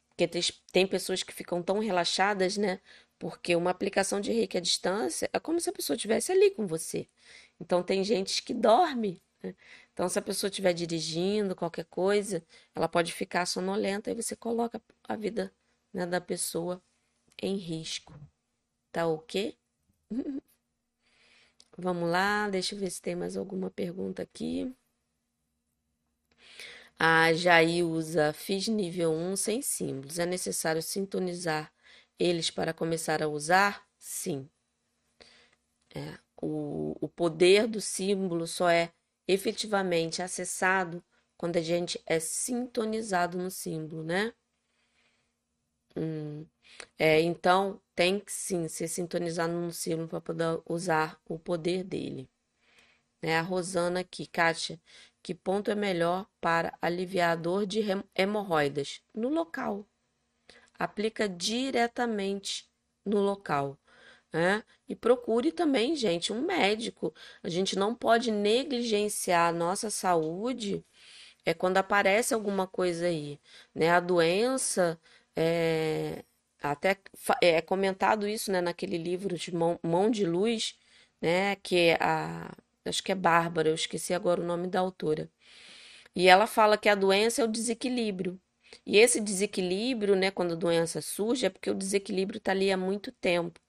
Porque tem, tem pessoas que ficam tão relaxadas, né? Porque uma aplicação de reiki à distância é como se a pessoa estivesse ali com você. Então, tem gente que dorme. Né? Então, se a pessoa estiver dirigindo, qualquer coisa, ela pode ficar sonolenta e você coloca a vida né, da pessoa em risco. Tá ok? Vamos lá, deixa eu ver se tem mais alguma pergunta aqui. A Jair usa Fiz nível 1 sem símbolos. É necessário sintonizar eles para começar a usar? Sim. É, o, o poder do símbolo só é efetivamente acessado quando a gente é sintonizado no símbolo, né? Hum. É, então, tem que sim ser sintonizado no símbolo para poder usar o poder dele. Né? A Rosana aqui, Kátia, que ponto é melhor para aliviar a dor de hemorroidas? No local. Aplica diretamente no local né? E procure também, gente, um médico. A gente não pode negligenciar a nossa saúde é quando aparece alguma coisa aí, né? A doença é até é comentado isso, né, naquele livro de Mão, Mão de Luz, né, que é a acho que é Bárbara, eu esqueci agora o nome da autora. E ela fala que a doença é o desequilíbrio. E esse desequilíbrio, né, quando a doença surge, é porque o desequilíbrio está ali há muito tempo.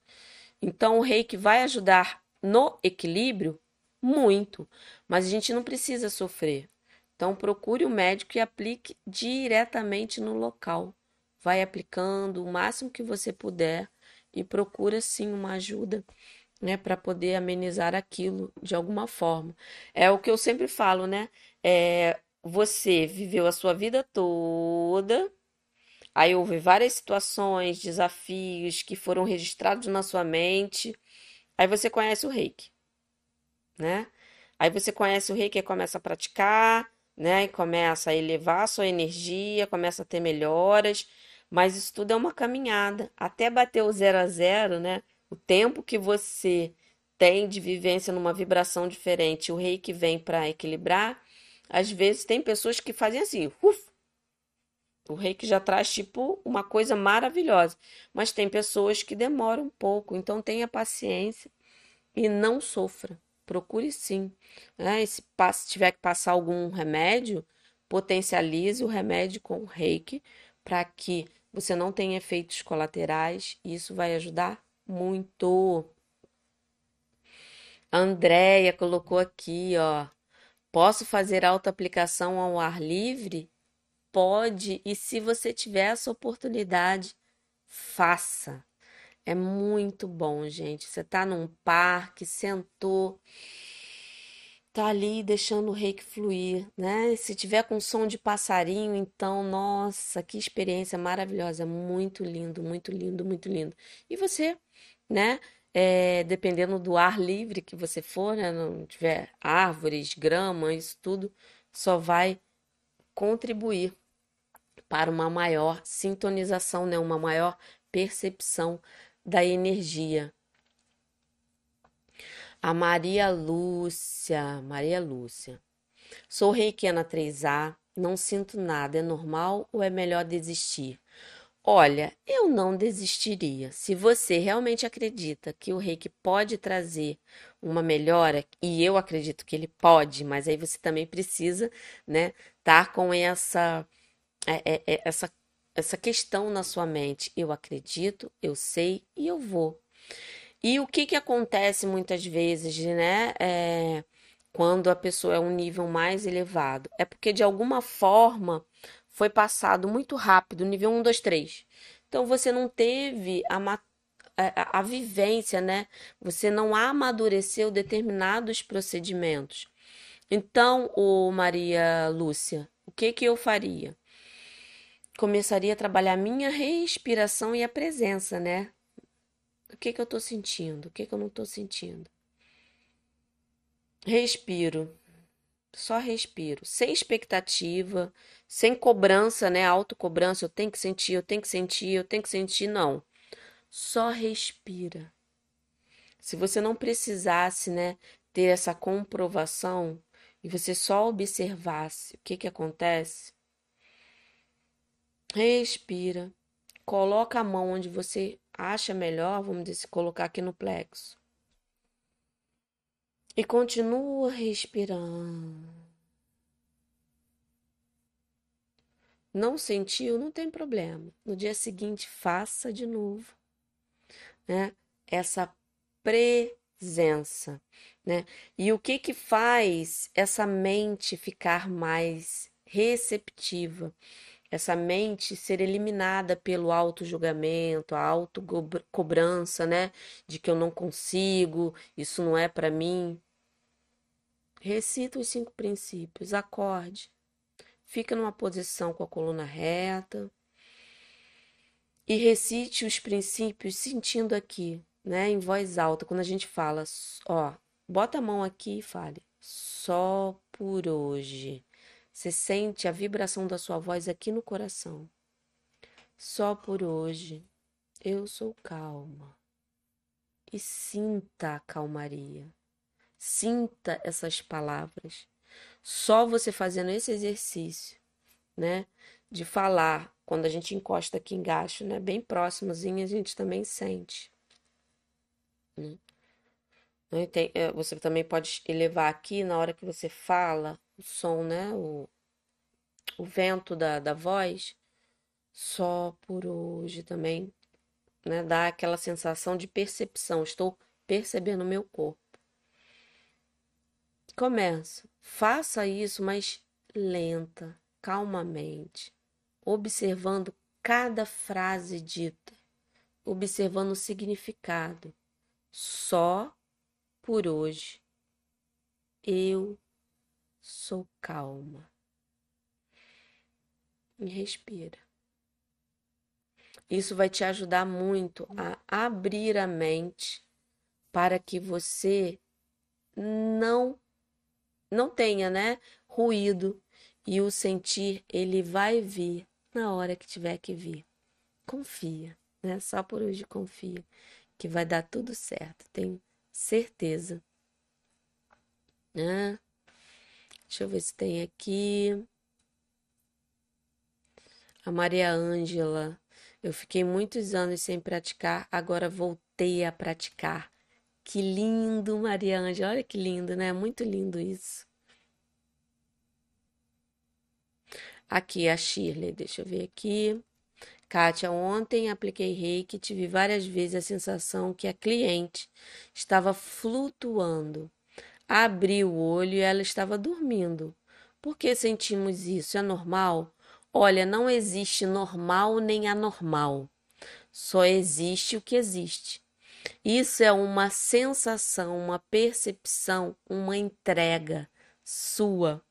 Então, o reiki vai ajudar no equilíbrio muito, mas a gente não precisa sofrer. Então, procure o médico e aplique diretamente no local. Vai aplicando o máximo que você puder e procura sim uma ajuda, né, para poder amenizar aquilo de alguma forma. É o que eu sempre falo, né? É, você viveu a sua vida toda, aí houve várias situações, desafios que foram registrados na sua mente, aí você conhece o reiki, né? Aí você conhece o reiki e começa a praticar, né? E começa a elevar a sua energia, começa a ter melhoras, mas isso tudo é uma caminhada. Até bater o zero a zero, né? O tempo que você tem de vivência numa vibração diferente, o reiki vem para equilibrar. Às vezes tem pessoas que fazem assim, uf, o reiki já traz tipo uma coisa maravilhosa, mas tem pessoas que demoram um pouco, então tenha paciência e não sofra. Procure sim. Né? E se, se tiver que passar algum remédio, potencialize o remédio com o reiki para que você não tenha efeitos colaterais. E isso vai ajudar muito. A Andrea colocou aqui, ó. Posso fazer autoaplicação ao ar livre? Pode, e se você tiver essa oportunidade, faça. É muito bom, gente. Você tá num parque, sentou, tá ali deixando o reiki fluir, né? Se tiver com som de passarinho, então, nossa, que experiência maravilhosa, muito lindo, muito lindo, muito lindo. E você, né? É, dependendo do ar livre que você for, né? Não tiver árvores, grama, isso tudo só vai contribuir para uma maior sintonização, né? Uma maior percepção da energia. A Maria Lúcia, Maria Lúcia. Sou reikiana 3A, não sinto nada, é normal ou é melhor desistir? Olha, eu não desistiria. Se você realmente acredita que o reiki pode trazer uma melhora, e eu acredito que ele pode, mas aí você também precisa, né, estar tá com essa, é, é, é, essa essa questão na sua mente. Eu acredito, eu sei e eu vou. E o que que acontece muitas vezes, né? É, quando a pessoa é um nível mais elevado? É porque de alguma forma foi passado muito rápido, nível 1, 2, 3. Então você não teve a, a, a vivência, né? Você não amadureceu determinados procedimentos. Então, o Maria Lúcia, o que que eu faria? Começaria a trabalhar minha respiração e a presença, né? O que que eu tô sentindo? O que que eu não tô sentindo? Respiro. Só respiro, sem expectativa, sem cobrança, né? Autocobrança, eu tenho que sentir, eu tenho que sentir, eu tenho que sentir, não. Só respira. Se você não precisasse, né, ter essa comprovação e você só observasse o que que acontece, Respira. Coloca a mão onde você acha melhor, vamos dizer, colocar aqui no plexo. E continua respirando. Não sentiu, não tem problema. No dia seguinte, faça de novo, né? Essa presença, né? E o que que faz essa mente ficar mais receptiva? Essa mente ser eliminada pelo auto-julgamento, a auto-cobrança, né? De que eu não consigo, isso não é para mim. Recita os cinco princípios, acorde. Fica numa posição com a coluna reta. E recite os princípios sentindo aqui, né? Em voz alta, quando a gente fala, ó, bota a mão aqui e fale. Só por hoje. Você sente a vibração da sua voz aqui no coração. Só por hoje eu sou calma. E sinta a calmaria. Sinta essas palavras. Só você fazendo esse exercício, né? De falar, quando a gente encosta aqui embaixo, né? Bem próximozinho, a gente também sente. Né? É, você também pode elevar aqui na hora que você fala o som, né? O, o vento da, da voz. Só por hoje também, né? Dá aquela sensação de percepção. Estou percebendo o meu corpo. Começa. Faça isso, mas lenta, calmamente, observando cada frase dita, observando o significado. Só por hoje eu sou calma. E respira. Isso vai te ajudar muito a abrir a mente para que você não não tenha, né, ruído e o sentir ele vai vir na hora que tiver que vir. Confia, né? Só por hoje confia que vai dar tudo certo, tenho certeza. Né? Deixa eu ver se tem aqui. A Maria Ângela. Eu fiquei muitos anos sem praticar, agora voltei a praticar. Que lindo, Maria Ângela. Olha que lindo, né? Muito lindo isso. Aqui a Shirley, deixa eu ver aqui. Kátia, ontem apliquei reiki e tive várias vezes a sensação que a cliente estava flutuando. Abri o olho e ela estava dormindo. Por que sentimos isso? É normal? Olha, não existe normal nem anormal. Só existe o que existe. Isso é uma sensação, uma percepção, uma entrega sua.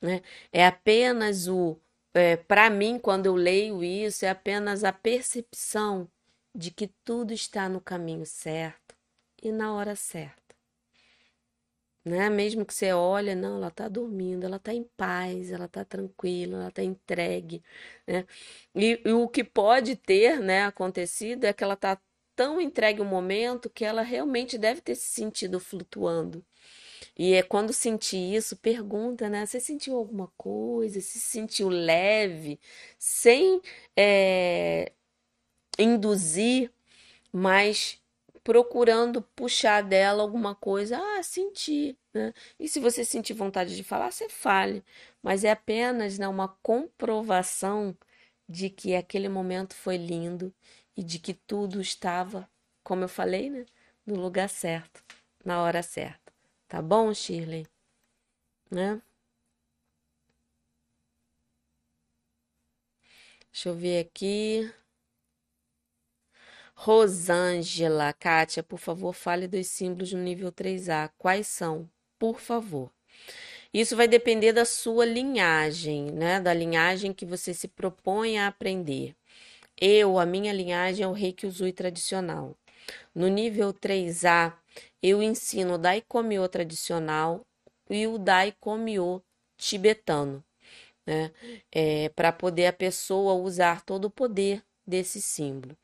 Né? É apenas o. É, Para mim, quando eu leio isso, é apenas a percepção de que tudo está no caminho certo e na hora certa né? Mesmo que você olha, não, ela está dormindo, ela está em paz, ela está tranquila, ela está entregue, né? E, e, o que pode ter, né, acontecido é que ela está tão entregue o momento que ela realmente deve ter se sentido flutuando. E é quando sentir isso, pergunta, né? Você sentiu alguma coisa? Se sentiu leve, sem é, induzir, mas procurando puxar dela alguma coisa. Ah, senti. Né? E se você sentir vontade de falar, você fale. Mas é apenas né, uma comprovação de que aquele momento foi lindo e de que tudo estava, como eu falei, né, no lugar certo, na hora certa. Tá bom, Shirley? Né? Deixa eu ver aqui. Rosângela, Kátia, por favor, fale dos símbolos no nível 3A. Quais são? Por favor. Isso vai depender da sua linhagem, né? Da linhagem que você se propõe a aprender. Eu, a minha linhagem é o Reiki Usui tradicional. No nível 3A, eu ensino o Daikomyo tradicional e o Daikomyo tibetano, né? É, para poder a pessoa usar todo o poder desse símbolo.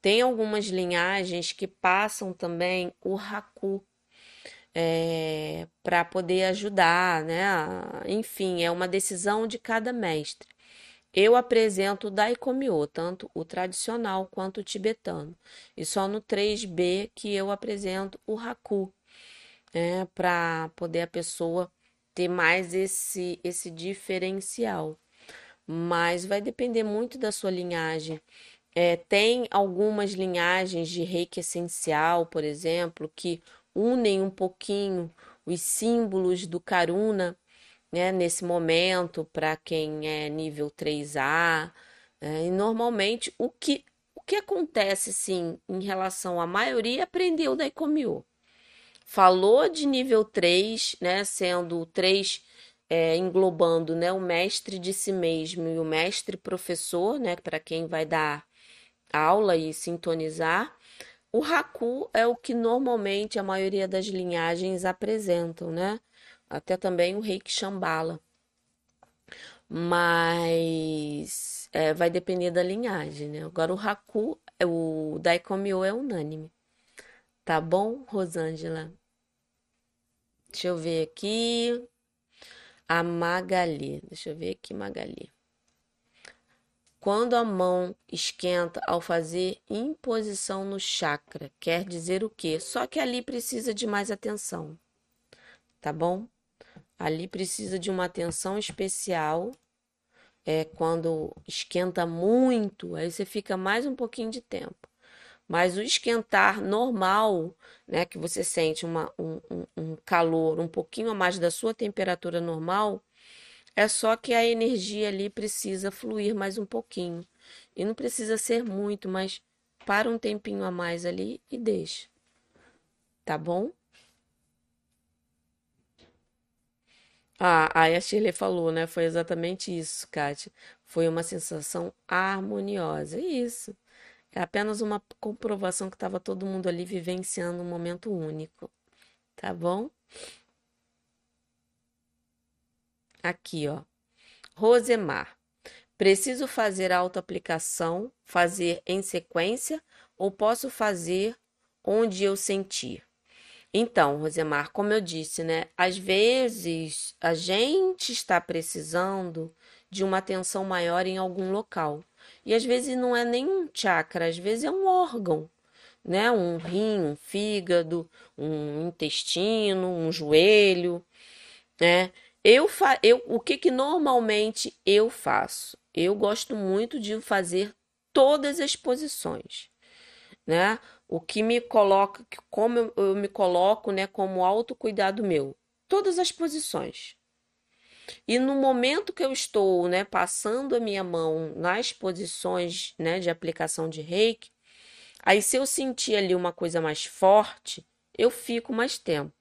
Tem algumas linhagens que passam também o Haku é, para poder ajudar, né? Enfim, é uma decisão de cada mestre. Eu apresento o Daikomyo, tanto o tradicional quanto o tibetano. E só no 3B que eu apresento o Haku, né? para poder a pessoa ter mais esse, esse diferencial. Mas vai depender muito da sua linhagem. É, tem algumas linhagens de reiki essencial, por exemplo, que unem um pouquinho os símbolos do Karuna, né, nesse momento, para quem é nível 3A. É, e normalmente o que, o que acontece, sim, em relação à maioria, aprendeu da Icomio. Falou de nível 3, né, sendo o 3 é, englobando né, o mestre de si mesmo e o mestre professor, né, para quem vai dar aula e sintonizar. O Haku é o que normalmente a maioria das linhagens apresentam, né? Até também o Reiki Shambhala. Mas é, vai depender da linhagem, né? Agora o Haku, o Daikomyo é unânime. Tá bom, Rosângela? Deixa eu ver aqui. A Magali. Deixa eu ver aqui, Magali. Quando a mão esquenta ao fazer imposição no chakra, quer dizer o quê? Só que ali precisa de mais atenção, tá bom? Ali precisa de uma atenção especial. É quando esquenta muito, aí você fica mais um pouquinho de tempo. Mas o esquentar normal, né, que você sente uma, um, um, calor um pouquinho a mais da sua temperatura normal, é só que a energia ali precisa fluir mais um pouquinho. E não precisa ser muito, mas para um tempinho a mais ali e deixa. Tá bom? Ah, aí a Shirley falou, né? Foi exatamente isso, Kátia. Foi uma sensação harmoniosa. Isso. É apenas uma comprovação que estava todo mundo ali vivenciando um momento único. Tá bom? Aqui, ó. Rosemar. Preciso fazer autoaplicação, fazer em sequência ou posso fazer onde eu sentir? Então, Rosemar, como eu disse, né? Às vezes a gente está precisando de uma atenção maior em algum local. E às vezes não é nem um chakra, às vezes é um órgão, né? Um rim, um fígado, um intestino, um joelho, né? Eu, fa eu o que que normalmente eu faço? Eu gosto muito de fazer todas as posições, né? O que me coloca, como eu, me coloco, né, como autocuidado meu. Todas as posições. E no momento que eu estou, né, passando a minha mão nas posições, né, de aplicação de reiki, aí se eu sentir ali uma coisa mais forte, eu fico mais tempo.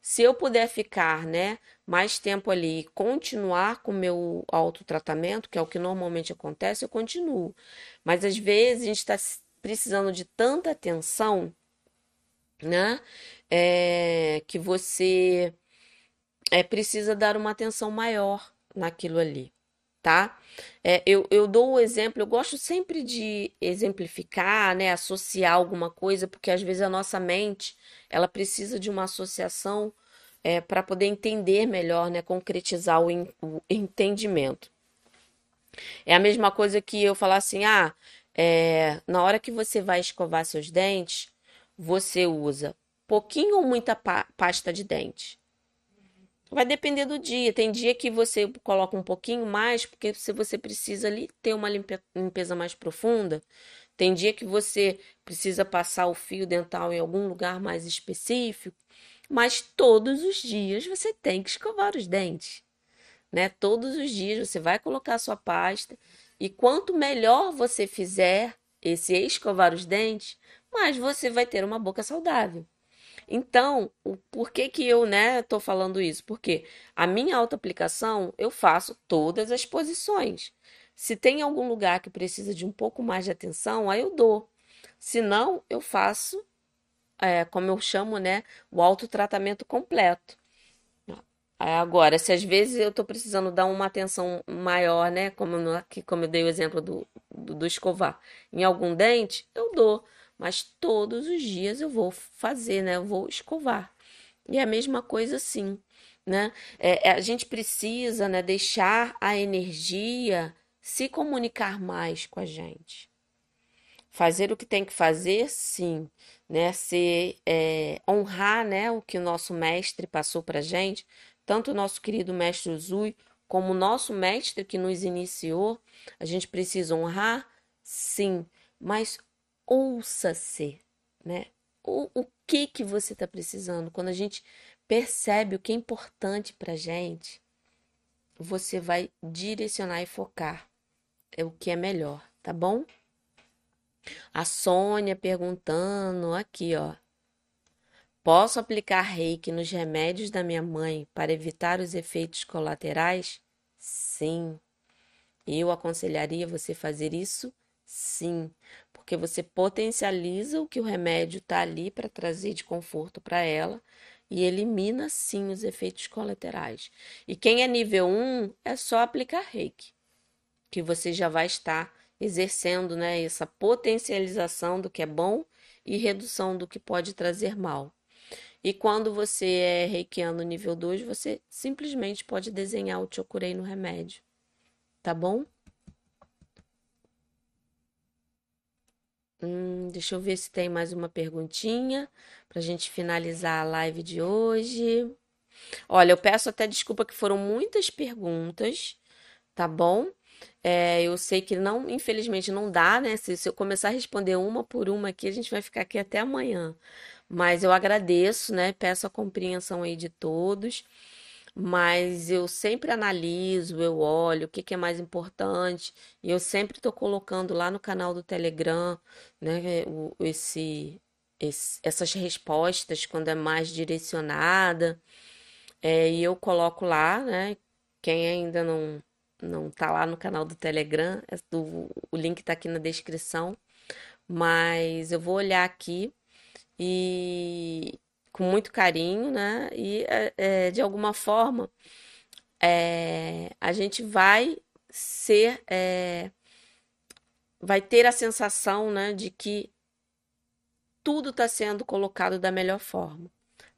Se eu puder ficar, né, mais tempo ali e continuar com o meu autotratamento, que é o que normalmente acontece, eu continuo. Mas às vezes a gente está precisando de tanta atenção, né? É, que você é, precisa dar uma atenção maior naquilo ali, tá? É, eu, eu dou um exemplo, eu gosto sempre de exemplificar, né? Associar alguma coisa, porque às vezes a nossa mente ela precisa de uma associação é, para poder entender melhor, né? Concretizar o, o entendimento. É a mesma coisa que eu falar assim, ah, é, na hora que você vai escovar seus dentes, você usa pouquinho ou muita pa pasta de dente. Vai depender do dia. Tem dia que você coloca um pouquinho mais, porque se você precisa ali ter uma limpe limpeza mais profunda. Tem dia que você precisa passar o fio dental em algum lugar mais específico. Mas todos os dias você tem que escovar os dentes. Né? Todos os dias você vai colocar a sua pasta e quanto melhor você fizer esse escovar os dentes, mais você vai ter uma boca saudável. Então, o, por que que eu, né, tô falando isso? Porque a minha autoaplicação, eu faço todas as posições. Se tem algum lugar que precisa de um pouco mais de atenção, aí eu dou. Se não, eu faço, é, como eu chamo, né, o autotratamento completo. Agora, se às vezes eu estou precisando dar uma atenção maior, né? Como, no, aqui, como eu dei o exemplo do, do, do escovar, em algum dente, eu dou. Mas todos os dias eu vou fazer, né? Eu vou escovar. E é a mesma coisa assim, né? É, é, a gente precisa, né, deixar a energia se comunicar mais com a gente. Fazer o que tem que fazer, sim, né? Se é, honrar, né, o que o nosso mestre passou para gente, tanto o nosso querido mestre Uzui, como o nosso mestre que nos iniciou, a gente precisa honrar, sim, mas ouça-se, né? O, o que que você está precisando? Quando a gente percebe o que é importante para gente, você vai direcionar e focar é o que é melhor, tá bom? A Sônia perguntando aqui, ó. Posso aplicar reiki nos remédios da minha mãe para evitar os efeitos colaterais? Sim. Eu aconselharia você fazer isso? Sim, porque você potencializa o que o remédio está ali para trazer de conforto para ela e elimina sim os efeitos colaterais. E quem é nível 1 é só aplicar reiki, que você já vai estar exercendo né, essa potencialização do que é bom e redução do que pode trazer mal. E quando você é reikiano nível 2, você simplesmente pode desenhar o chokurei no remédio. Tá bom? Hum, deixa eu ver se tem mais uma perguntinha para a gente finalizar a live de hoje. Olha, eu peço até desculpa que foram muitas perguntas, tá bom? É, eu sei que não, infelizmente não dá, né? Se, se eu começar a responder uma por uma aqui, a gente vai ficar aqui até amanhã. Mas eu agradeço, né? Peço a compreensão aí de todos. mas eu sempre analiso, eu olho o que que é mais importante, e eu sempre estou colocando lá no canal do Telegram, né, o- esse, esse- essas respostas quando é mais direcionada, é, e eu coloco lá, né, quem ainda não não tá lá no canal do Telegram, é do- o link tá aqui na descrição, mas eu vou olhar aqui e com muito carinho, né? E é, é, de alguma forma é, a gente vai ser, é, vai ter a sensação, né, de que tudo está sendo colocado da melhor forma.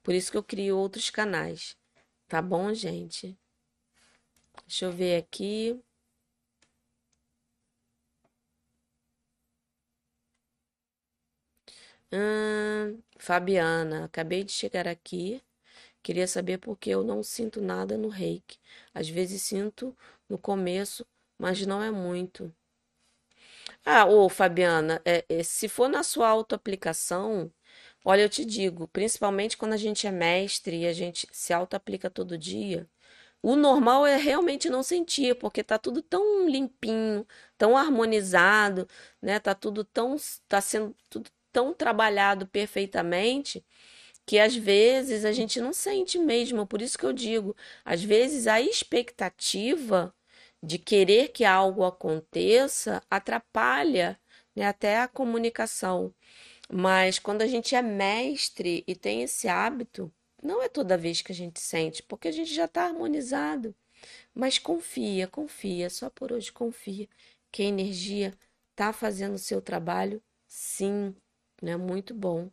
Por isso que eu crio outros canais, tá bom, gente? Deixa eu ver aqui. Hum, Fabiana, acabei de chegar aqui. Queria saber por que eu não sinto nada no reiki. Às vezes sinto no começo, mas não é muito. Ah, ô Fabiana, é, é, se for na sua autoaplicação, olha, eu te digo, principalmente quando a gente é mestre e a gente se autoaplica todo dia, o normal é realmente não sentir, porque tá tudo tão limpinho, tão harmonizado, né? Tá tudo tão, tá sendo tudo tão trabalhado perfeitamente que às vezes a gente não sente mesmo. Por isso que eu digo, às vezes a expectativa de querer que algo aconteça atrapalha, né, até a comunicação. Mas quando a gente é mestre e tem esse hábito, não é toda vez que a gente sente, porque a gente já está harmonizado. Mas confia, confia, só por hoje confia que a energia está fazendo o seu trabalho, sim, né? Muito bom.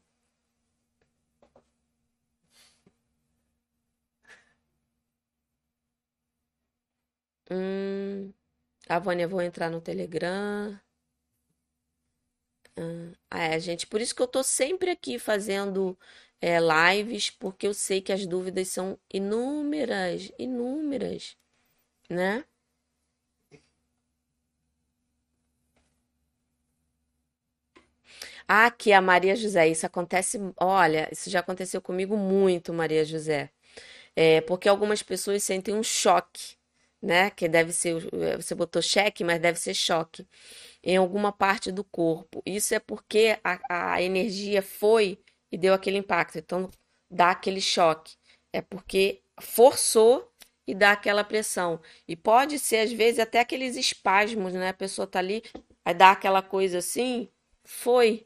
Hum, a Vânia, vou entrar no Telegram. Ah, é, gente, por isso que eu tô sempre aqui fazendo é, lives, porque eu sei que as dúvidas são inúmeras, inúmeras, né? Ah, aqui a Maria José, isso acontece, olha, isso já aconteceu comigo muito, Maria José. É, porque algumas pessoas sentem um choque, né? Que deve ser, eh, você botou cheque, mas deve ser choque em alguma parte do corpo. Isso é porque a, a energia foi e deu aquele impacto. Então, dá aquele choque. É porque forçou e dá aquela pressão. E pode ser, às vezes, até aqueles espasmos, né? A pessoa tá ali, aí dá aquela coisa assim, foi,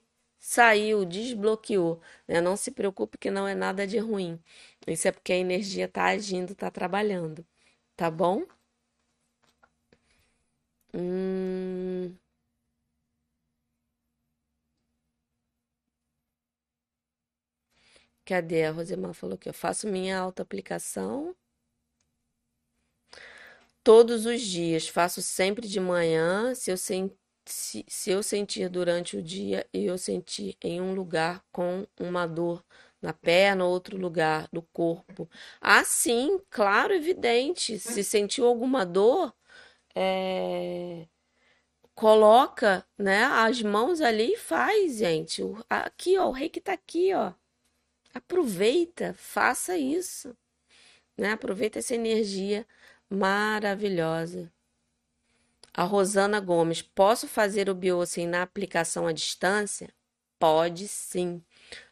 saiu, desbloqueou, né? Não se preocupe que não é nada de ruim. Isso é porque a energia tá agindo, tá trabalhando, tá bom? Hum, cadê? A Rosemar falou que eu faço minha autoaplicação todos os dias, faço sempre de manhã, se eu, sen- se, se eu sentir durante o dia e eu sentir em um lugar com uma dor na perna, outro lugar do corpo. Ah, sim, claro, evidente. Se sentiu alguma dor, é, coloca, né, as mãos ali e faz, gente. Aqui, ó, o reiki tá aqui, ó. Aproveita, faça isso, né? Aproveita essa energia maravilhosa. A Rosana Gomes, posso fazer o biocin na aplicação à distância? Pode sim.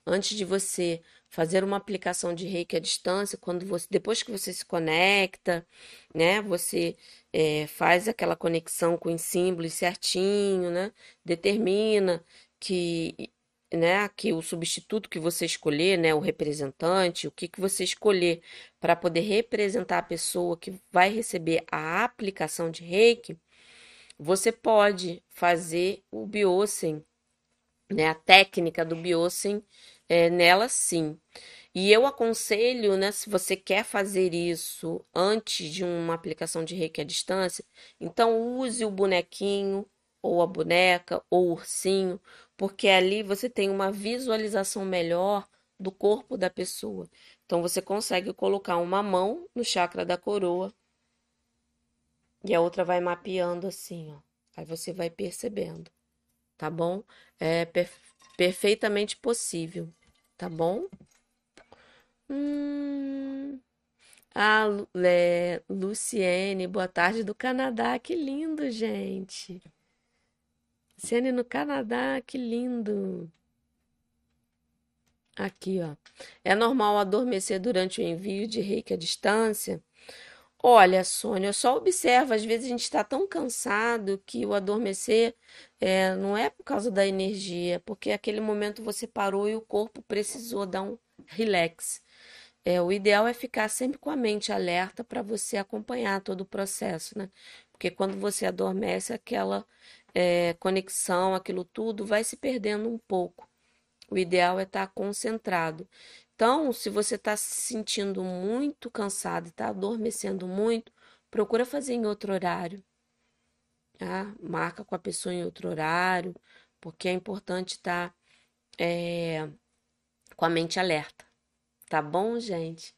Antes de você fazer uma aplicação de reiki à distância, quando você, depois que você se conecta, né, você é, faz aquela conexão com os símbolos certinho, né, determina que, né, que o substituto que você escolher, né, o representante, o que que você escolher para poder representar a pessoa que vai receber a aplicação de reiki, você pode fazer o biocin né, a técnica do Biosen é, nela sim. E eu aconselho, né, se você quer fazer isso antes de uma aplicação de reiki à distância, então use o bonequinho, ou a boneca, ou o ursinho, porque ali você tem uma visualização melhor do corpo da pessoa. Então você consegue colocar uma mão no chakra da coroa e a outra vai mapeando assim, ó. Aí você vai percebendo tá bom? É per- perfeitamente possível, tá bom? Hum, Ah, é, Luciene, boa tarde do Canadá. Que lindo, gente. Luciene no Canadá, que lindo. Aqui, ó. É normal adormecer durante o envio de reiki à distância? Olha, Sônia, eu só observo, às vezes a gente está tão cansado que o adormecer é, não é por causa da energia, porque aquele momento você parou e o corpo precisou dar um relax. É, o ideal é ficar sempre com a mente alerta para você acompanhar todo o processo, né? Porque quando você adormece, aquela é, conexão, aquilo tudo vai se perdendo um pouco. O ideal é estar concentrado. Então, se você está se sentindo muito cansado e está adormecendo muito, procura fazer em outro horário, tá? Marca com a pessoa em outro horário, porque é importante estar é, com a mente alerta. Tá bom, gente?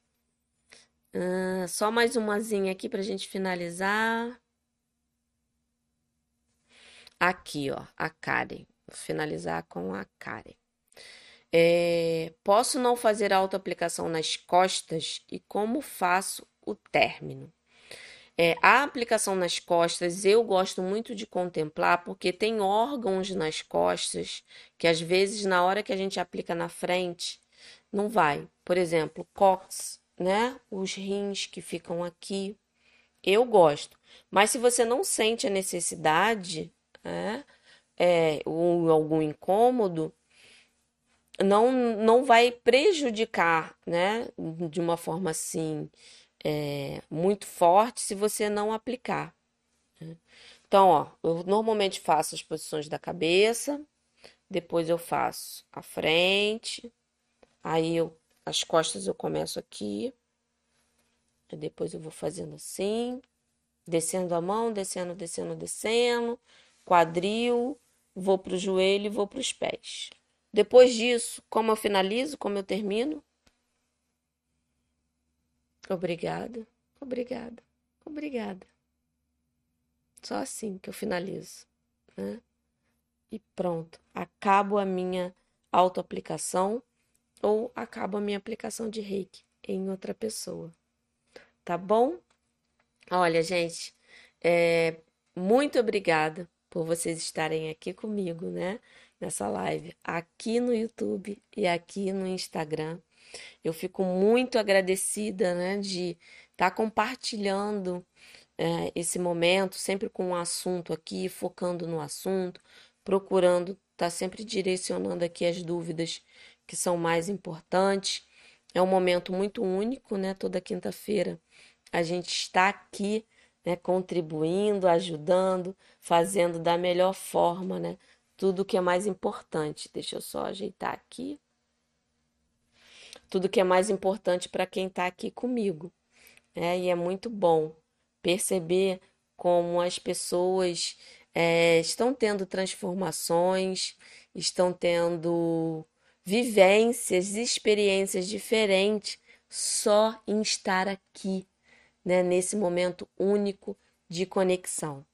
Ah, só mais umazinha aqui para a gente finalizar. Aqui, ó, a Karen. Vou finalizar com a Karen. É, posso não fazer autoaplicação nas costas e como faço o término? É, a aplicação nas costas eu gosto muito de contemplar porque tem órgãos nas costas que às vezes na hora que a gente aplica na frente não vai. Por exemplo, cox, né? Os rins que ficam aqui. Eu gosto. Mas se você não sente a necessidade, né? É, ou algum incômodo, não, não vai prejudicar, né? De uma forma assim, é, muito forte se você não aplicar. né? Então, ó, eu normalmente faço as posições da cabeça, depois eu faço a frente, aí eu, as costas eu começo aqui, depois eu vou fazendo assim, descendo a mão, descendo, descendo, descendo, quadril, vou pro joelho e vou para os pés. Depois disso, como eu finalizo, como eu termino? Obrigada, obrigada, obrigada. Só assim que eu finalizo, né? E pronto, acabo a minha autoaplicação ou acabo a minha aplicação de reiki em outra pessoa, tá bom? Olha, gente, é, muito obrigada por vocês estarem aqui comigo, né? Nessa live, aqui no YouTube e aqui no Instagram. Eu fico muito agradecida, né, de estar compartilhando é, esse momento, sempre com um assunto aqui, focando no assunto, procurando estar sempre direcionando aqui as dúvidas que são mais importantes. É um momento muito único, né? Toda quinta-feira a gente está aqui, né, contribuindo, ajudando, fazendo da melhor forma, né? Tudo que é mais importante. Deixa eu só ajeitar aqui. Tudo que é mais importante para quem está aqui comigo, né? E é muito bom perceber como as pessoas é, estão tendo transformações, estão tendo vivências, experiências diferentes só em estar aqui, né, nesse momento único de conexão.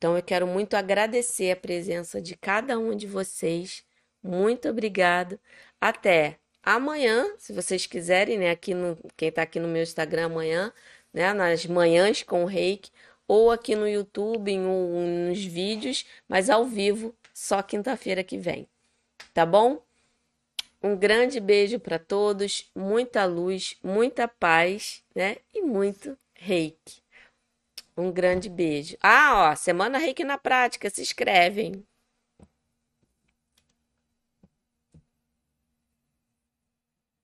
Então, eu quero muito agradecer a presença de cada um de vocês. Muito obrigado. Até amanhã, se vocês quiserem, né? Aqui no, quem está aqui no meu Instagram amanhã, né? Nas manhãs com o Reiki, ou aqui no YouTube, em um, nos vídeos, mas ao vivo, só quinta-feira que vem. Tá bom? Um grande beijo para todos, muita luz, muita paz, né? E muito reiki. Um grande beijo. Ah, ó, Semana Reiki na Prática, se inscrevem.